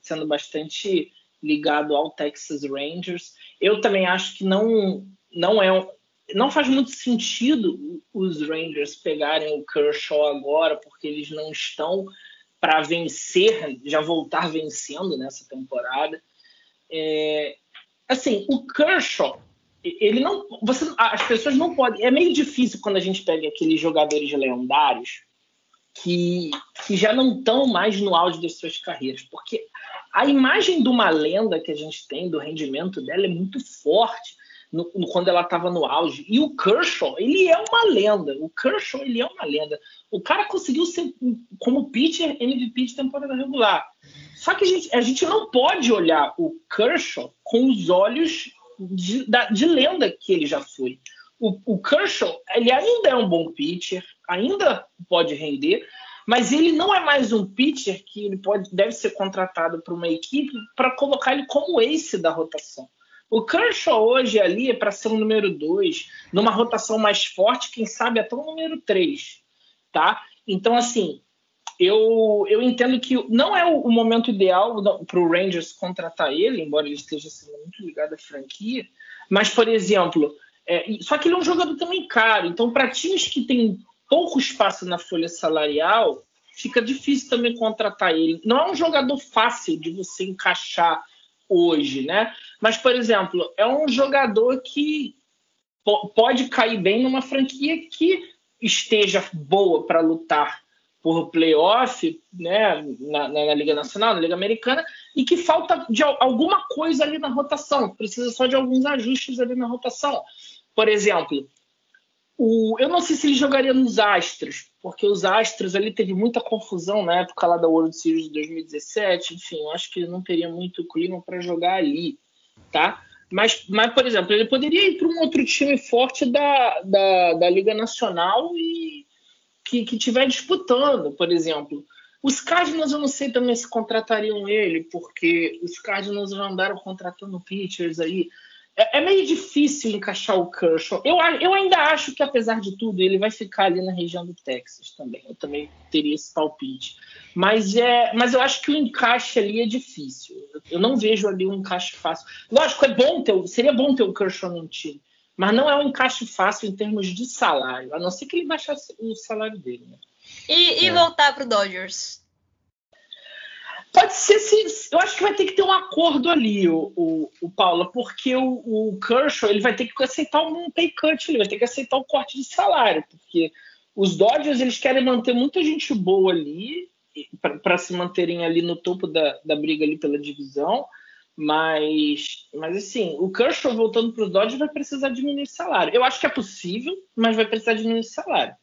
sendo bastante ligado ao Texas Rangers. Eu também acho que não, não é não faz muito sentido os Rangers pegarem o Kershaw agora, porque eles não estão para vencer, já voltar vencendo nessa temporada. É, assim, o Kershaw ele não. Você, as pessoas não podem. É meio difícil quando a gente pega aqueles jogadores lendários que, que já não estão mais no auge das suas carreiras, porque a imagem de uma lenda que a gente tem do rendimento dela é muito forte no, no, quando ela estava no auge. E o Kershaw, ele é uma lenda. O Kershaw, ele é uma lenda. O cara conseguiu ser, como pitcher, MVP de temporada regular. Só que a gente, a gente não pode olhar o Kershaw com os olhos de, de lenda que ele já foi. O, o Kershaw, ele ainda é um bom pitcher, ainda pode render, mas ele não é mais um pitcher que ele pode, deve ser contratado para uma equipe para colocar ele como ace da rotação. O Kershaw hoje ali é para ser um número 2, numa rotação mais forte, quem sabe até um número 3, tá? Então, assim, eu, eu entendo que não é o, momento ideal para o Rangers contratar ele, embora ele esteja sendo muito ligado à franquia. Mas, por exemplo, é, só que ele é um jogador também caro. Então, para times que têm pouco espaço na folha salarial, fica difícil também contratar ele. Não é um jogador fácil de você encaixar hoje, né? Mas, por exemplo, é um jogador que pode cair bem numa franquia que esteja boa para lutar por playoff, né, na, na, Liga Nacional, na Liga Americana, e que falta de alguma coisa ali na rotação, precisa só de alguns ajustes ali na rotação. Por exemplo, o, eu não sei se ele jogaria nos Astros, porque os Astros ali teve muita confusão na época lá da World Series de 2017, enfim, eu acho que não teria muito clima para jogar ali, tá? Mas, mas, por exemplo, ele poderia ir para um outro time forte da, da, da Liga Nacional e que, que tiver disputando, por exemplo. Os Cardinals eu não sei também se contratariam ele, porque os Cardinals já andaram contratando pitchers aí. É, é, meio difícil encaixar o Kershaw. Eu, eu ainda acho que, apesar de tudo, ele vai ficar ali na região do Texas também. Eu também teria esse palpite. Mas, é, mas eu acho que o encaixe ali é difícil. Eu não vejo ali um encaixe fácil. Lógico, é bom ter, seria bom ter o Kershaw no time. Mas não é um encaixe fácil em termos de salário, a não ser que ele baixasse o salário dele. Né? E, e é. voltar para o Dodgers? Pode ser, sim. eu acho que vai ter que ter um acordo ali, o, o, o Paula, porque o, o Kershaw ele vai ter que aceitar um pay cut, ele vai ter que aceitar o um corte de salário, porque os Dodgers eles querem manter muita gente boa ali para se manterem ali no topo da, da briga ali pela divisão. Mas, mas assim, o Kershaw voltando para os Dodgers vai precisar diminuir salário. Eu acho que é possível, mas vai precisar diminuir salário.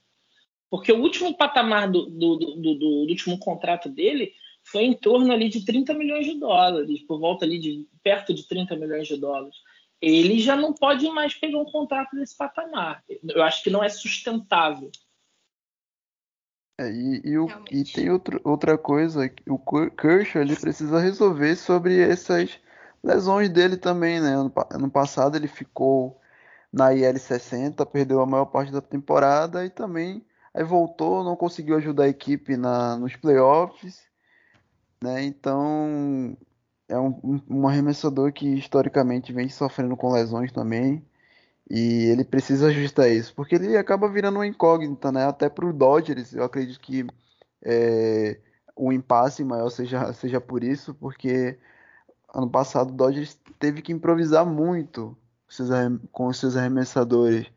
Porque o último patamar do, do, do, do, do último contrato dele foi em torno ali de 30 milhões de dólares, por volta ali de perto de 30 milhões de dólares. Ele já não pode mais pegar um contrato desse patamar. Eu acho que não é sustentável. É, e, e, o, e, tem outro, outra coisa, o Kershaw ele precisa resolver sobre essas lesões dele também, né? Ano, ano passado ele ficou na IL 60, perdeu a maior parte da temporada e também aí voltou, não conseguiu ajudar a equipe na, nos playoffs, né? Então é um, um arremessador que historicamente vem sofrendo com lesões também. E ele precisa ajustar isso, porque ele acaba virando uma incógnita, né? Até para o Dodgers, eu acredito que é, o impasse maior seja, seja por isso, porque ano passado o Dodgers teve que improvisar muito com os seus arremessadores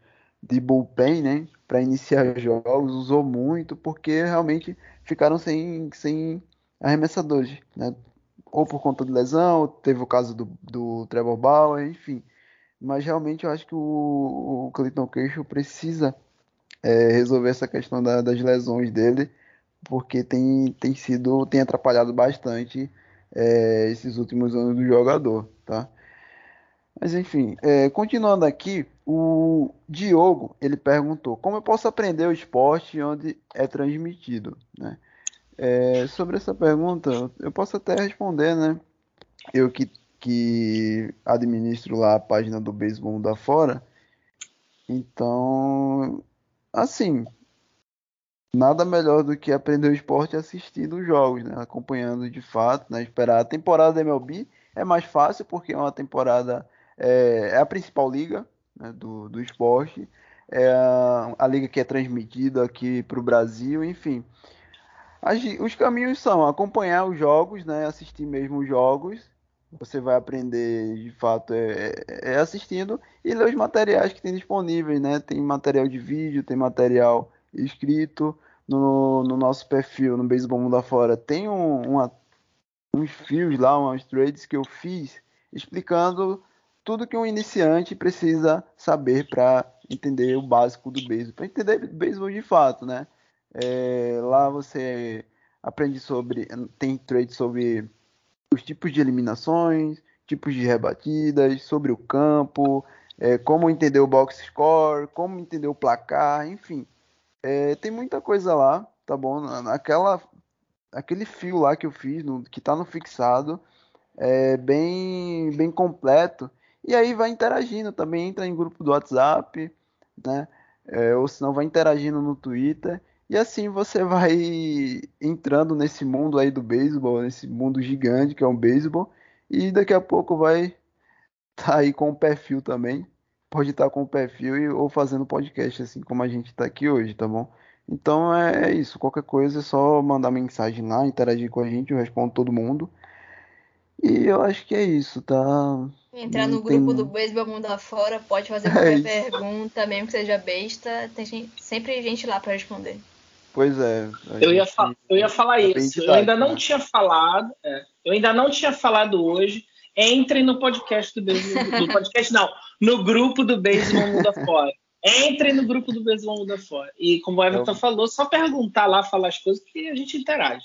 de bullpen, né? para iniciar jogos, usou muito, porque realmente ficaram sem, sem arremessadores, né? Ou por conta de lesão, teve o caso do, do Trevor Bauer, enfim. Mas realmente eu acho que o, o Clayton Kershaw precisa é, resolver essa questão da, das lesões dele, porque tem, tem sido, tem atrapalhado bastante é, esses últimos anos do jogador, tá? Mas enfim, é, continuando aqui, o Diogo ele perguntou como eu posso aprender o esporte onde é transmitido, né? É, sobre essa pergunta, eu posso até responder, né? Eu que, que administro lá a página do Beisebol da Fora, então, assim, nada melhor do que aprender o esporte assistindo os jogos, né? Acompanhando de fato, né? Esperar a temporada da MLB é mais fácil porque é uma temporada é, é a principal liga né, do, do esporte, é a, a, liga que é transmitida aqui para o Brasil, enfim. As, os caminhos são acompanhar os jogos, né, assistir mesmo os jogos, você vai aprender de fato é, é, é assistindo e ler os materiais que tem disponíveis, né? Tem material de vídeo, tem material escrito no, no nosso perfil no Beisebol Mundo Afora. Tem um, uma, uns fios lá, umas trades que eu fiz explicando tudo que um iniciante precisa saber para entender o básico do beisebol, para entender beisebol de fato, né? É, lá você aprende sobre, tem trade sobre os tipos de eliminações, tipos de rebatidas, sobre o campo, é, como entender o box score, como entender o placar, enfim, é, tem muita coisa lá, tá bom? Naquela, aquele fio lá que eu fiz, no, que está no fixado, é bem, bem completo e aí vai interagindo também, entra em grupo do WhatsApp, né? É, ou se não, vai interagindo no Twitter. E assim você vai entrando nesse mundo aí do beisebol, nesse mundo gigante que é o beisebol. E daqui a pouco vai tá aí com o perfil também. Pode estar com o perfil e, ou fazendo podcast, assim como a gente está aqui hoje, tá bom? Então é, é isso. Qualquer coisa é só mandar mensagem lá, interagir com a gente, eu respondo todo mundo. E eu acho que é isso, tá? Entrar no grupo tem... do Beisebol Mundo Afora, pode fazer é qualquer é pergunta, mesmo que seja besta, tem gente, sempre gente lá para responder. Pois é. Eu ia, eu ia falar é isso. Eu ainda não né? tinha falado, é, eu ainda não tinha falado hoje. Entrem no podcast do Beisebol, no podcast não, no grupo do Beisebol Mundo Afora. Entrem no grupo do Beisebol Mundo Afora. E como o Everton eu... falou, só perguntar lá, falar as coisas que a gente interage.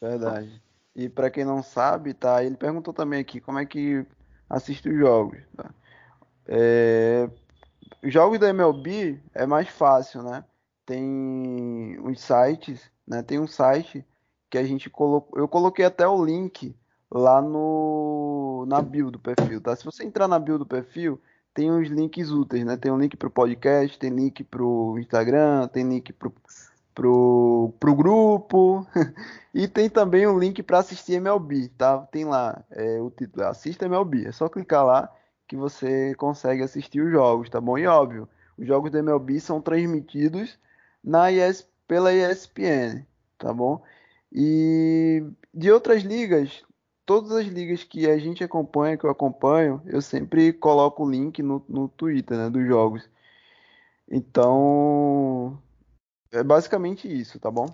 Verdade. E para quem não sabe, tá? Ele perguntou também aqui como é que assiste os jogos. Tá? É... Jogos da MLB é mais fácil, né? Tem uns sites, né? Tem um site que a gente colocou. Eu coloquei até o link lá no na bio do perfil, tá? Se você entrar na bio do perfil, tem uns links úteis, né? Tem um link para o podcast, tem link para o Instagram, tem link para pro, pro grupo. e tem também um link para assistir MLB, tá? Tem lá é, o título, assista MLB. É só clicar lá que você consegue assistir os jogos, tá bom? E óbvio, os jogos da MLB são transmitidos na ES, pela ESPN, tá bom? E de outras ligas, todas as ligas que a gente acompanha, que eu acompanho, eu sempre coloco o link no, no Twitter, né, dos jogos. Então, é basicamente isso, tá bom?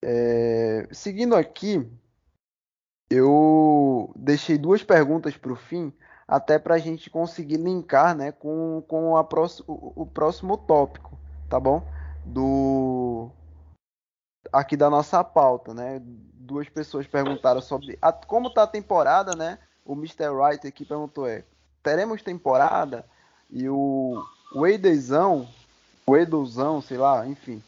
É, seguindo aqui, eu deixei duas perguntas para o fim, até para a gente conseguir linkar né, com, com a próximo, o próximo tópico, tá bom? Do aqui da nossa pauta, né? Duas pessoas perguntaram sobre a, como tá a temporada, né? O Mr. Wright aqui perguntou é, teremos temporada? E o Wadezão o Eduzão, sei lá, enfim,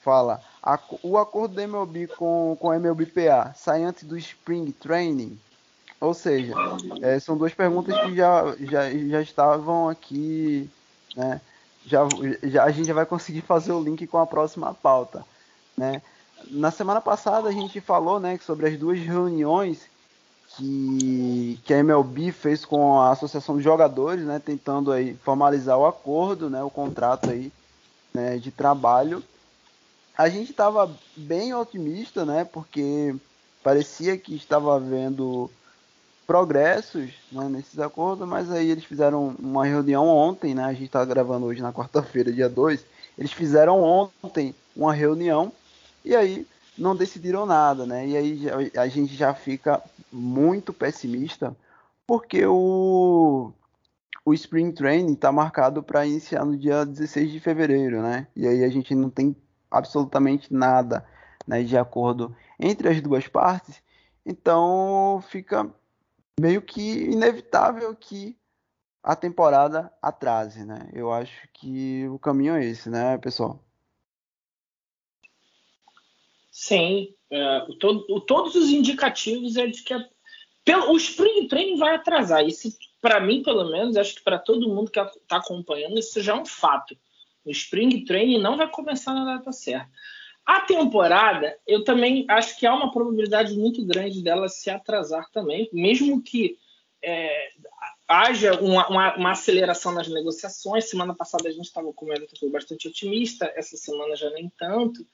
fala: a, o acordo da MLB com, com a MLBPA sai antes do Spring Training? Ou seja, é, são duas perguntas que já, já, já estavam aqui, né? Já, já, a gente já vai conseguir fazer o link com a próxima pauta, né? Na semana passada a gente falou, né, sobre as duas reuniões que, que a MLB fez com a Associação de Jogadores, né, tentando aí formalizar o acordo, né, o contrato aí né, de trabalho, a gente estava bem otimista, né? Porque parecia que estava havendo progressos né, nesses acordos, mas aí eles fizeram uma reunião ontem, né? A gente está gravando hoje na quarta-feira, dia 2. Eles fizeram ontem uma reunião e aí não decidiram nada, né? E aí a gente já fica muito pessimista porque o, o Spring Training está marcado para iniciar no dia 16 de fevereiro, né? E aí a gente não tem absolutamente nada né, de acordo entre as duas partes, então fica meio que inevitável que a temporada atrase, né? Eu acho que o caminho é esse, né, pessoal? Sim, é, todos os indicativos é de que a, pelo, o Spring Training vai atrasar. Isso, para mim, pelo menos, acho que para todo mundo que está acompanhando, isso já é um fato. O Spring Training não vai começar na data certa. A temporada, eu também acho que há uma probabilidade muito grande dela se atrasar também, mesmo que é, haja uma, uma, uma, aceleração nas negociações. Semana passada a gente estava com o bastante otimista, essa semana já nem tanto.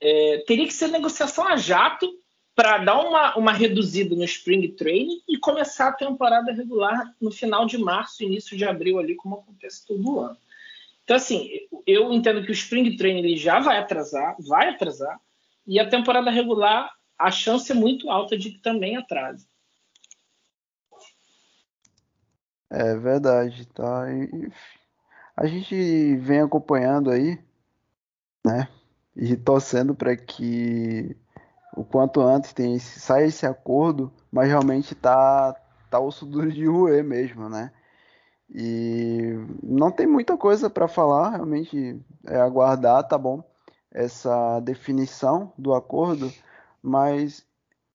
É, teria que ser negociação a jato para dar uma, uma reduzida no Spring Training e começar a temporada regular no final de março, início de abril, ali, como acontece todo ano. Então, assim, eu entendo que o Spring Training já vai atrasar, vai atrasar, e a temporada regular, a chance é muito alta de que também atrase. É verdade, tá? A gente vem acompanhando aí, né? E torcendo para que o quanto antes tem esse, saia esse acordo, mas realmente tá, tá osso duro de roer mesmo, né? E não tem muita coisa para falar, realmente é aguardar, tá bom, essa definição do acordo, mas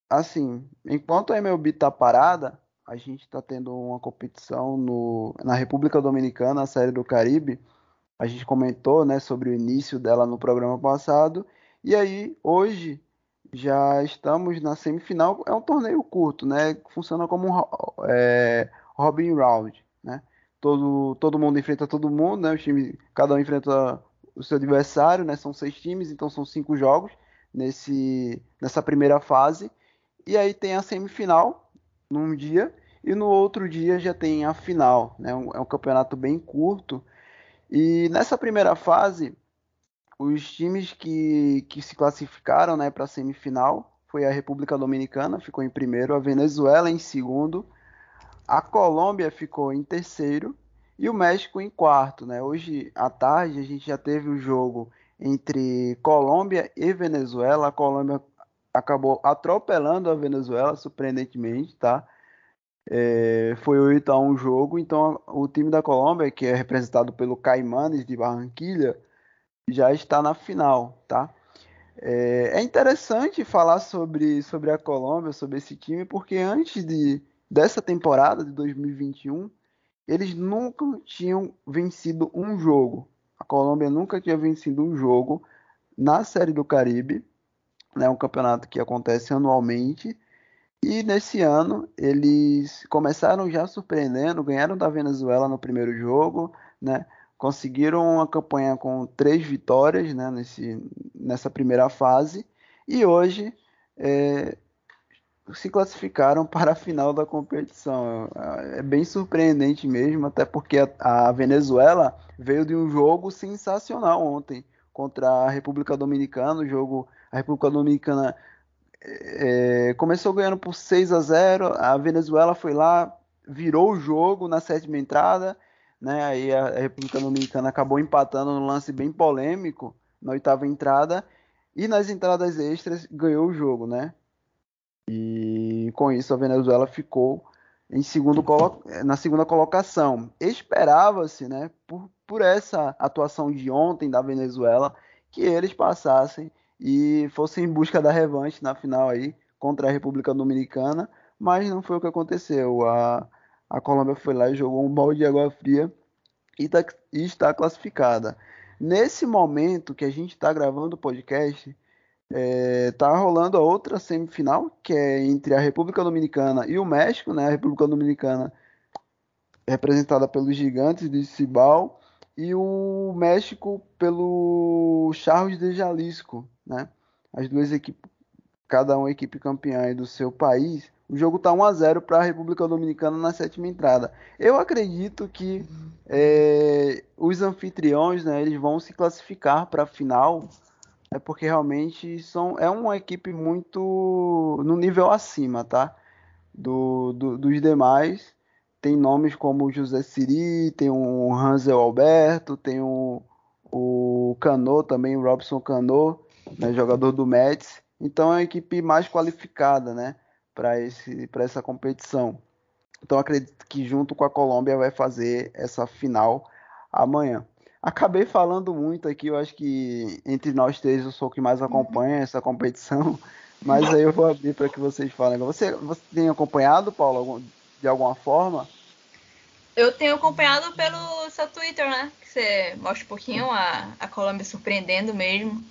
assim, enquanto a MLB tá parada, a gente está tendo uma competição no, na República Dominicana, a Série do Caribe. A gente comentou né, sobre o início dela no programa passado. E aí, hoje, já estamos na semifinal. É um torneio curto, né? Funciona como um é, Robin Round, né? todo, todo mundo enfrenta todo mundo, né? Os times, cada um enfrenta o seu adversário, né? São seis times, então são cinco jogos nesse, nessa primeira fase. E aí tem a semifinal num dia e no outro dia já tem a final, né? É um campeonato bem curto. E nessa primeira fase, os times que, que se classificaram né, para a semifinal foi a República Dominicana, ficou em primeiro, a Venezuela em segundo, a Colômbia ficou em terceiro e o México em quarto, né? Hoje à tarde a gente já teve o jogo entre Colômbia e Venezuela. A Colômbia acabou atropelando a Venezuela, surpreendentemente, tá? É, foi 8 a 1 jogo, então o time da Colômbia, que é representado pelo Caimanes de Barranquilha, já está na final, tá? É, é interessante falar sobre, sobre a Colômbia, sobre esse time, porque antes de, dessa temporada de 2021, eles nunca tinham vencido um jogo. A Colômbia nunca tinha vencido um jogo na Série do Caribe, né, um campeonato que acontece anualmente. E nesse ano eles começaram já surpreendendo, ganharam da Venezuela no primeiro jogo, né, conseguiram uma campanha com três vitórias né, nesse, nessa primeira fase. E hoje é, se classificaram para a final da competição. É bem surpreendente mesmo, até porque a, Venezuela veio de um jogo sensacional ontem contra a República Dominicana. O jogo, a República Dominicana é, começou ganhando por 6 a 0. A Venezuela foi lá, virou o jogo na sétima entrada. Né? Aí a República Dominicana acabou empatando no lance bem polêmico na oitava entrada. E nas entradas extras ganhou o jogo, né? E com isso a Venezuela ficou em segundo na segunda colocação. Esperava-se, né, por, por essa atuação de ontem da Venezuela, que eles passassem e fossem em busca da revanche na final aí contra a República Dominicana, mas não foi o que aconteceu. A, a Colômbia foi lá e jogou um balde de água fria e, tá, e está classificada. Nesse momento que a gente está gravando o podcast, é, tá rolando a outra semifinal, que é entre a República Dominicana e o México, né? A República Dominicana representada pelos gigantes de Cibal e o México pelo Charles de Jalisco, né? As duas equipes cada uma equipe campeã do seu país, o jogo está 1 a 0 para a República Dominicana na sétima entrada. Eu acredito que é, os anfitriões, né, eles vão se classificar para a final, é porque realmente são é uma equipe muito no nível acima, tá? Do, do dos demais. Tem nomes como José Siri, tem o Hansel Alberto, tem o, o Cano também, o Robson Cano, né, jogador do Mets. Então é a equipe mais qualificada, né? para esse para essa competição. Então acredito que junto com a Colômbia vai fazer essa final amanhã. Acabei falando muito aqui, eu acho que entre nós três eu sou o que mais acompanha essa competição, mas aí eu vou abrir para que vocês falem. Você, você tem acompanhado, Paulo, de alguma forma? Eu tenho acompanhado pelo seu Twitter, né? Que você mostra um pouquinho a, a Colômbia surpreendendo mesmo.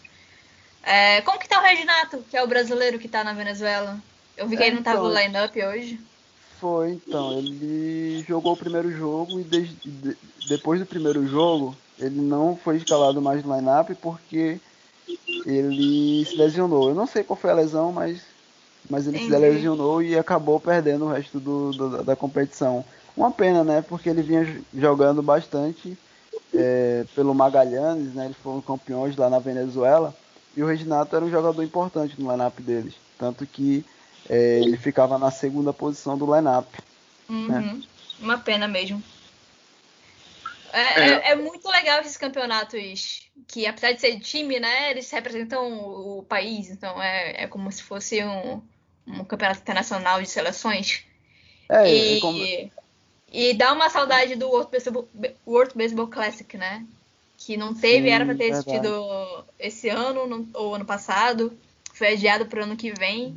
É, como que tá o Reginato, que é o brasileiro que tá na Venezuela? Eu vi que é, ele não tava então, no line-up hoje. Foi, então. Ele jogou o primeiro jogo e de, de, depois do primeiro jogo, ele não foi escalado mais no line-up porque ele se lesionou. Eu não sei qual foi a lesão, mas, mas ele Entendi. se lesionou e acabou perdendo o resto do, do, da competição. Uma pena, né? Porque ele vinha jogando bastante é, pelo Magalhães, né? Eles foram campeões lá na Venezuela. E o Reginato era um jogador importante no line-up deles. Tanto que é, ele ficava na segunda posição do line-up. Uhum. Né? Uma pena mesmo. É, é. é, é, muito legal esses campeonatos que, apesar de ser time, né, eles representam o país. Então é, é como se fosse um, um campeonato internacional de seleções. É, e, é como... e dá uma saudade do World Baseball, World Baseball Classic, né? Que não teve, Sim, era para ter existido esse ano no, ou ano passado. Foi adiado para o ano que vem.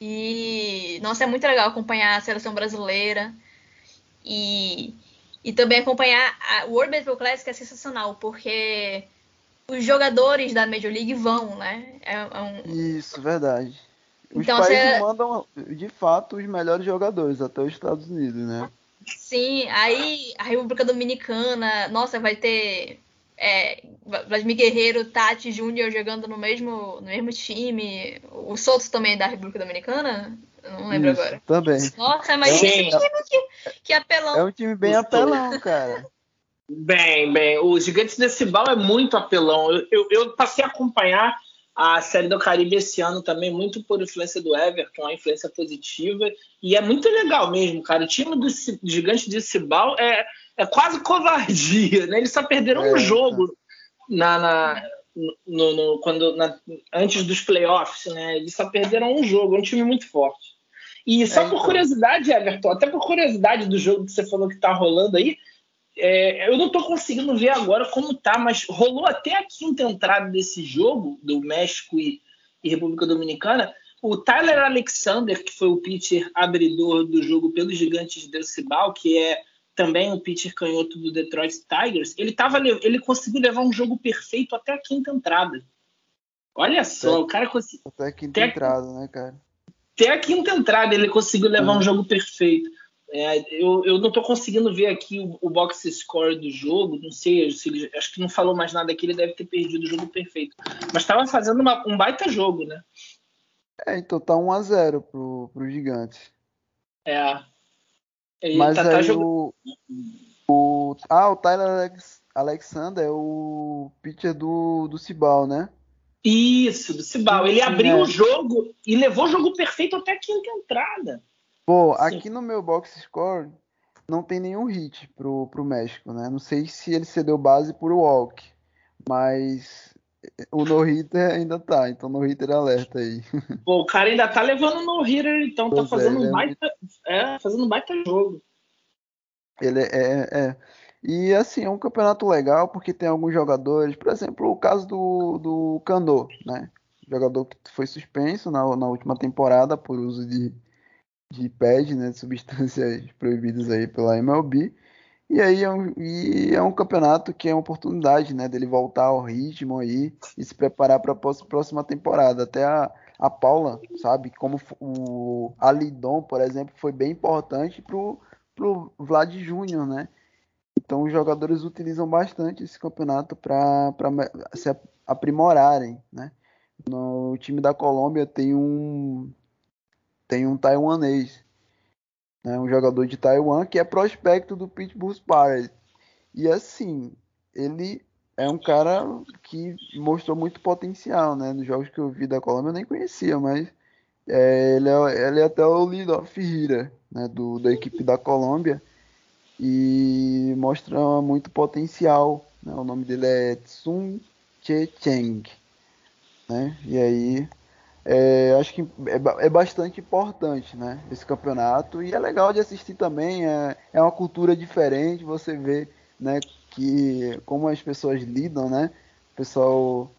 E, nossa, é muito legal acompanhar a seleção brasileira. E, e também acompanhar a World Baseball Classic é sensacional, porque os jogadores da Major League vão, né? É, é um... Isso, verdade. Os então, países você... mandam, de fato, os melhores jogadores, até os Estados Unidos, né? Sim, aí a República Dominicana, nossa, vai ter é, Vladimir Guerreiro, Tati Júnior jogando no mesmo, no mesmo time. O Souto também é da República Dominicana? não lembro Isso, agora. Também. Nossa, mas é um time que, que apelão. É um time bem apelão, cara. Bem, bem. O Gigantes desse Bal é muito apelão. Eu, eu, eu, passei a acompanhar a série do Caribe esse ano também, muito por influência do Everton, a influência positiva. E é muito legal mesmo, cara. O time do Gigantes de Cibal é, é quase covardia, né? Eles só perderam é, um jogo na, na no, no, quando, na, antes dos playoffs, né? Eles só perderam um jogo, é um time muito forte. E só é, por então. curiosidade, Everton, até por curiosidade do jogo que você falou que tá rolando aí, é, eu não tô conseguindo ver agora como tá, mas rolou até a quinta entrada desse jogo, do México e, e República Dominicana. O Tyler Alexander, que foi o pitcher abridor do jogo pelos Gigantes de Cibal, que é também o pitcher canhoto do Detroit Tigers, ele, tava, ele conseguiu levar um jogo perfeito até a quinta entrada. Olha só, até, o cara conseguiu. Até a quinta até, entrada, né, cara? Até a quinta entrada ele conseguiu levar uhum. um jogo perfeito. É, eu, eu não estou conseguindo ver aqui o, o box score do jogo, não sei se ele, acho que não falou mais nada aqui, ele deve ter perdido o jogo perfeito. Mas estava fazendo uma, um baita jogo, né? É, então tá 1x0 pro, pro Gigantes. É. Ele Mas tá, tá aí tá o, o, Ah, o Tyler Alex, Alexander é o pitcher do, do Cibal, né? Isso, do Cibal. Ele abriu é. o jogo e levou o jogo perfeito até a quinta entrada. Pô, Sim. aqui no meu box score não tem nenhum hit pro, pro México, né? Não sei se ele cedeu base por walk, mas o no-hitter ainda tá, então no-hitter alerta aí. Pô, o cara ainda tá levando no-hitter, então tá pois tá fazendo é, um baita, é, fazendo um baita jogo. Ele é, é, é, E assim, é um campeonato legal porque tem alguns jogadores, por exemplo, o caso do, do Cano, né? Jogador que foi suspenso na, na última temporada por uso de, de PED, né? De substâncias proibidas aí pela MLB. E aí é um, é um campeonato que é uma oportunidade, né, dele voltar ao ritmo aí e se preparar para a próxima temporada. Até a, a Paula, sabe, como o Alidon, por exemplo, foi bem importante pro, pro Vlad Júnior, né? Então os jogadores utilizam bastante esse campeonato para se aprimorarem, né? No time da Colômbia tem um tem um taiwanês, né, um jogador de Taiwan que é prospecto do Pittsburgh Pirates. E assim, ele é um cara que mostrou muito potencial, né? Nos jogos que eu vi da Colômbia eu nem conhecia, mas é, ele, é, ele é até o lead-off hitter né, do, da equipe da Colômbia e mostra muito potencial. Né? O nome dele é Tsun Che Cheng. Né? E aí é, acho que é, é, bastante importante né, esse campeonato e é legal de assistir também. É, é uma cultura diferente, você vê né, que como as pessoas lidam, né? O pessoal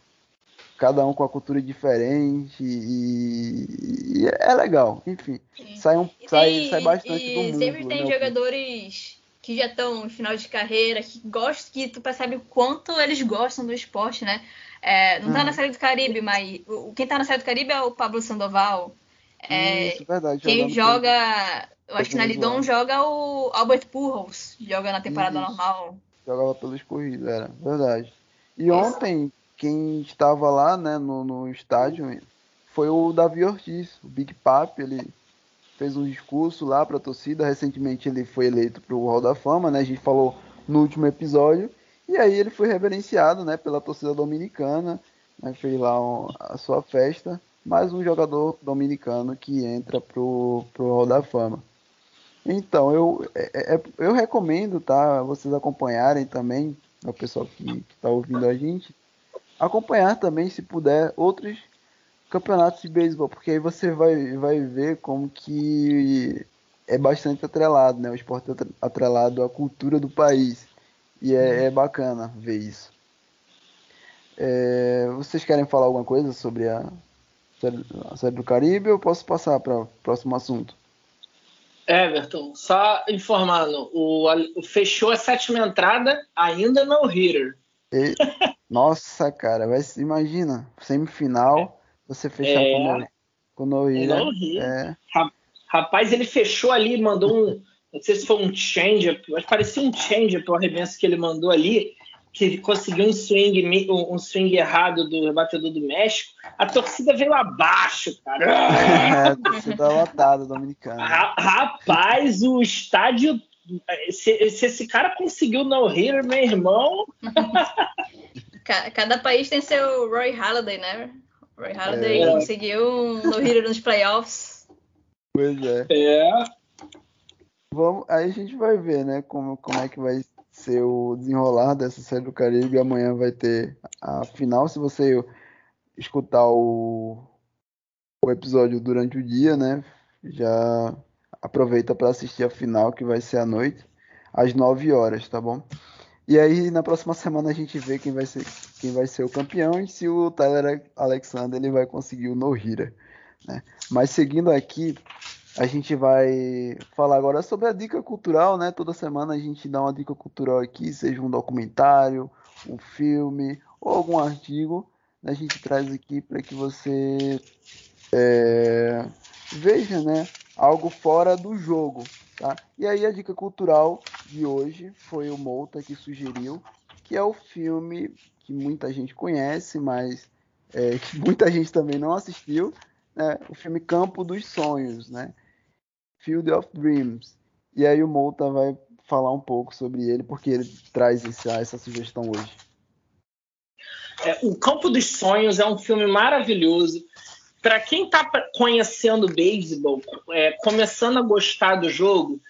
cada um com a cultura diferente e, e é legal, enfim. Sai, um, sai, e, sai bastante e do mundo. Sempre tem né, jogadores que já estão no final de carreira, que gostam, que tu percebe o quanto eles gostam do esporte, né? É, não tá na série do Caribe, mas o, quem tá na série do Caribe é o Pablo Sandoval. É, Isso, verdade. Quem joga, eu acho que na Lidon joga o Albert Pujols, joga na temporada Isso. normal. Jogava pelos corridos, era verdade. E ontem quem estava lá né, no, no estádio foi o Davi Ortiz, o Big Papi, ele fez um discurso lá para a torcida, recentemente ele foi eleito para o Hall da Fama, né, a gente falou no último episódio, e aí ele foi reverenciado né, pela torcida dominicana, né, fez lá um, a sua festa, mais um jogador dominicano que entra para o Hall da Fama. Então, eu, é, é, eu recomendo, tá, vocês acompanharem também, o pessoal que está ouvindo a gente, acompanhar também, se puder, outros campeonatos de beisebol, porque aí você vai, vai ver como que é bastante atrelado, né? O esporte atrelado à cultura do país. E é, é bacana ver isso. É, vocês querem falar alguma coisa sobre a série, a série do Caribe ou posso passar para o próximo assunto? Everton, só informando, o, o, fechou a sétima entrada, ainda no hitter. E, nossa, cara, vai, imagina, semifinal, você fechar é, com o Nohira. É. Rapaz, ele fechou ali, mandou um. Não sei se foi um change, mas parecia um change o arremesso que ele mandou ali, que ele conseguiu um swing, um swing errado do batedor do México. A torcida veio abaixo, cara. É, a torcida lotada dominicana. Rapaz, o estádio se, se, esse cara conseguiu no hitter, meu irmão. Cada país tem seu Roy Halladay, né? Roy Halladay é. conseguiu um no hitter nos playoffs. Pois é. É. Vamos, aí a gente vai ver, né, como, como é que vai ser o desenrolar dessa série do Caribe. Amanhã vai ter a final. Se você escutar o, o episódio durante o dia, né, já aproveita para assistir a final, que vai ser à noite, às 9 horas, tá bom? E aí na próxima semana a gente vê quem vai ser, quem vai ser o campeão e se o Tyler Alexander ele vai conseguir o no-hitter, né? Mas seguindo aqui, a gente vai falar agora sobre a dica cultural, né? Toda semana a gente dá uma dica cultural aqui, seja um documentário, um filme ou algum artigo, né? a gente traz aqui para que você é, veja, né? algo fora do jogo, tá? E aí a dica cultural de hoje foi o Mouta que sugeriu, que é o filme que muita gente conhece, mas é, que muita gente também não assistiu, né? O filme Campo dos Sonhos, né? Field of Dreams. E aí o Mouta vai falar um pouco sobre ele, porque ele traz essa, essa sugestão hoje. É, o Campo dos Sonhos é um filme maravilhoso para quem está conhecendo beisebol, é, começando a gostar do jogo,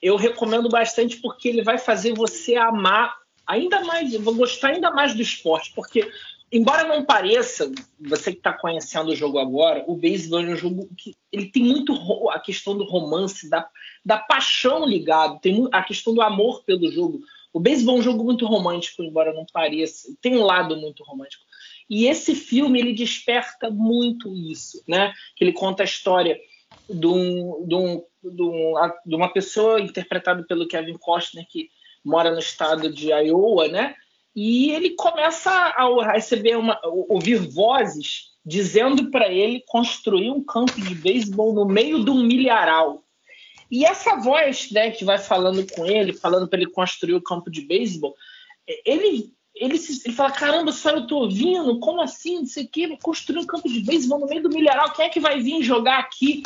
eu recomendo bastante porque ele vai fazer você amar ainda mais, vou gostar ainda mais do esporte, porque embora não pareça, você que está conhecendo o jogo agora, o beisebol é um jogo que ele tem muito a questão do romance, da, da paixão ligado, tem a questão do amor pelo jogo. O beisebol é um jogo muito romântico, embora não pareça, tem um lado muito romântico. E esse filme ele desperta muito isso, né? Que ele conta a história de, um, de, um, de, um, uma pessoa interpretada pelo Kevin Costner que mora no estado de Iowa, né? E ele começa a receber uma, ouvir vozes dizendo para ele construir um campo de beisebol no meio de um milharal. E essa voz, né, que vai falando com ele, falando para ele construir o campo de beisebol, ele ele, se, ele fala: caramba, só eu tô vindo? Como assim? Não sei o quê, construir um campo de beisebol no meio do milharal, quem é que vai vir jogar aqui?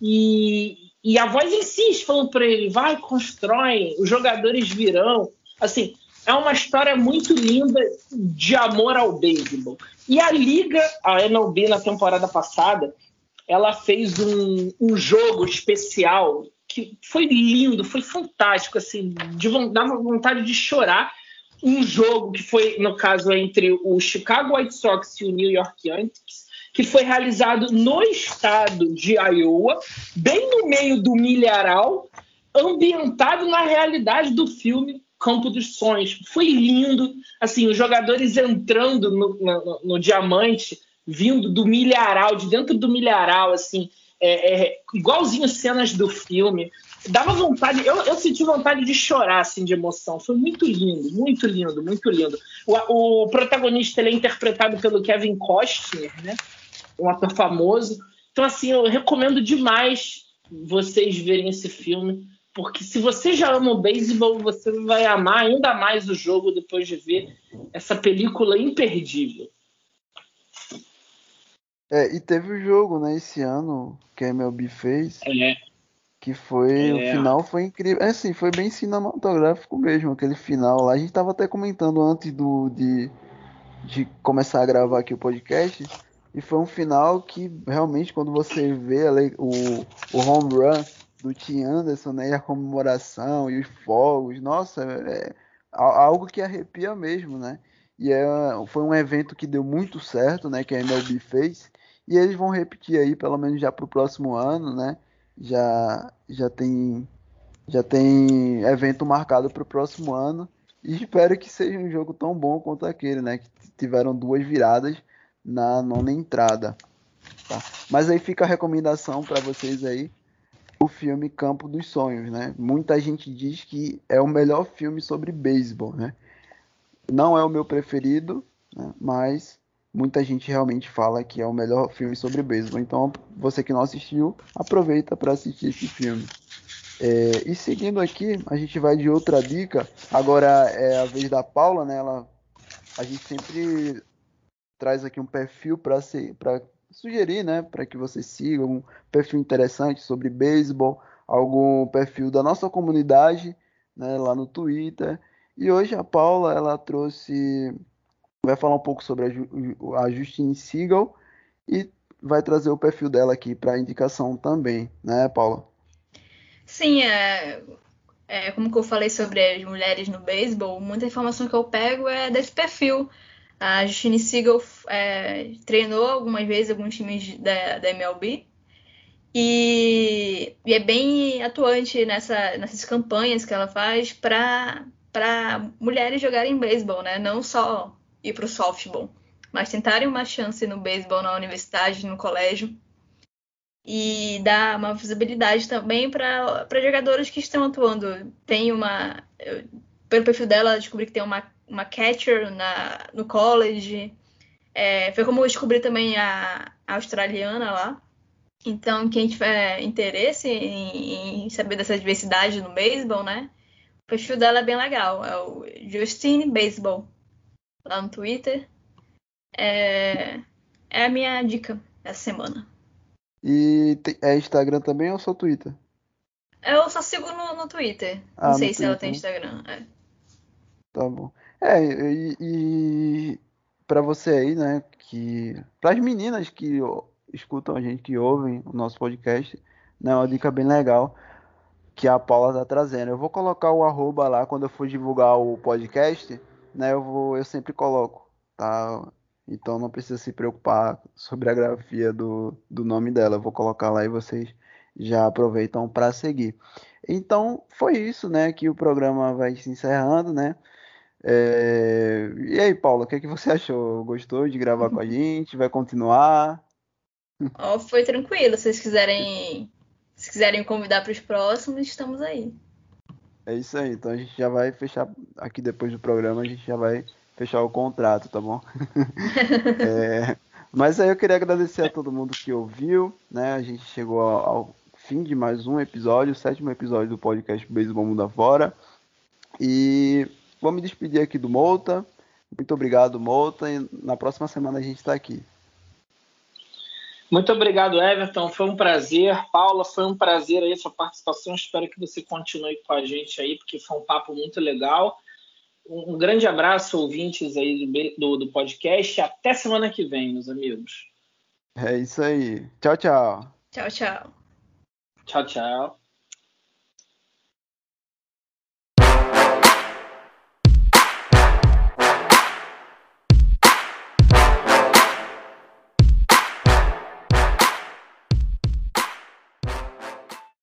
E, e a voz insiste, falando para ele: vai, constrói, os jogadores virão. Assim, é uma história muito linda de amor ao beisebol. E a Liga, a MLB, na temporada passada, ela fez um, um jogo especial que foi lindo, foi fantástico, assim, de, dava vontade de chorar um jogo que foi, no caso, entre o Chicago White Sox e o New York Yankees, que foi realizado no estado de Iowa, bem no meio do milharal, ambientado na realidade do filme Campo dos Sonhos. Foi lindo, assim, os jogadores entrando no, no, no diamante, vindo do milharal, de dentro do milharal, assim, é, é, igualzinho cenas do filme dava vontade, eu, eu senti vontade de chorar, assim, de emoção. Foi muito lindo, muito lindo, muito lindo. O, o protagonista ele é interpretado pelo Kevin Costner, né? Um ator famoso. Então, assim, eu recomendo demais vocês verem esse filme, porque se você já ama o beisebol, você vai amar ainda mais o jogo depois de ver essa película imperdível. É, e teve o jogo, né, esse ano que a MLB fez. É. Que foi. É. O final foi incrível. É assim, foi bem cinematográfico mesmo, aquele final lá. A gente tava até comentando antes do, de, de começar a gravar aqui o podcast. E foi um final que realmente, quando você vê o, o home run do Tim Anderson, né? E a comemoração e os fogos, nossa, é, é algo que arrepia mesmo, né? E é, foi um evento que deu muito certo, né? Que a MLB fez. E eles vão repetir aí, pelo menos já para o próximo ano, né? já já tem já tem evento marcado para o próximo ano e espero que seja um jogo tão bom quanto aquele, né? Que tiveram duas viradas na nona entrada. Tá? Mas aí fica a recomendação para vocês aí o filme Campo dos Sonhos, né? Muita gente diz que é o melhor filme sobre beisebol, né? Não é o meu preferido, né? mas muita gente realmente fala que é o melhor filme sobre beisebol. Então, você que não assistiu, aproveita para assistir esse filme. É, e seguindo aqui, a gente vai de outra dica. Agora é a vez da Paula, né? Ela, a gente sempre traz aqui um perfil para sugerir, né? Para que você siga um perfil interessante sobre beisebol, algum perfil da nossa comunidade, né? Lá no Twitter. E hoje a Paula ela trouxe vai falar um pouco sobre a, a Justine Siegel e vai trazer o perfil dela aqui para indicação também, né, Paula? Sim, é, é, como que eu falei sobre as mulheres no beisebol, muita informação que eu pego é desse perfil. A Justine Siegel é, treinou algumas vezes alguns times da, da MLB e, e, é bem atuante nessa, nessas campanhas que ela faz para mulheres jogarem beisebol, né? Não só ir para o softball, mas tentarem uma chance no beisebol na universidade, no colégio, e dar uma visibilidade também para jogadores que estão atuando. Tem uma. Eu, pelo perfil dela, descobri que tem uma, uma catcher na, no college. É, foi como eu descobri também a, a australiana lá. Então, quem tiver interesse em, em, saber dessa diversidade no beisebol, né? O perfil dela é bem legal. É o Justine Baseball lá no Twitter. É, é a minha dica essa semana. E é Instagram também ou só Twitter? Eu só sigo no, no Twitter. Ah, Não sei se Twitter, ela tem? Instagram. É. Tá bom. É, e, e para você aí, né, que. Para as meninas que escutam a gente, que ouvem o nosso podcast, né, uma dica bem legal que a Paula tá trazendo. Eu vou colocar o arroba lá quando eu for divulgar o podcast né, eu vou, eu sempre coloco, tá? Então não precisa se preocupar sobre a grafia do, do nome dela. Eu vou colocar lá e vocês já aproveitam para seguir. Então foi isso, né? Que o programa vai se encerrando, né? É... E aí, Paula, o que, é que você achou? Gostou de gravar com a gente? Vai continuar? Oh, foi tranquilo. Se vocês quiserem, se quiserem convidar para os próximos, estamos aí. É isso aí. Então a gente já vai fechar aqui depois do programa, a gente já vai fechar o contrato, tá bom? é, mas aí eu queria agradecer a todo mundo que ouviu, né? A gente chegou ao, fim de mais um episódio, o sétimo episódio do podcast Beisebol Mundo Fora. E vou me despedir aqui do Mouta, Muito obrigado, Mouta, e na próxima semana a gente está aqui. Muito obrigado, Everton. Foi um prazer. Paula, foi um prazer aí a sua participação. Espero que você continue com a gente aí, porque foi um papo muito legal. Um grande abraço, ouvintes aí do, do podcast. Até semana que vem, meus amigos. É isso aí. Tchau, tchau. Tchau, tchau. Tchau, tchau.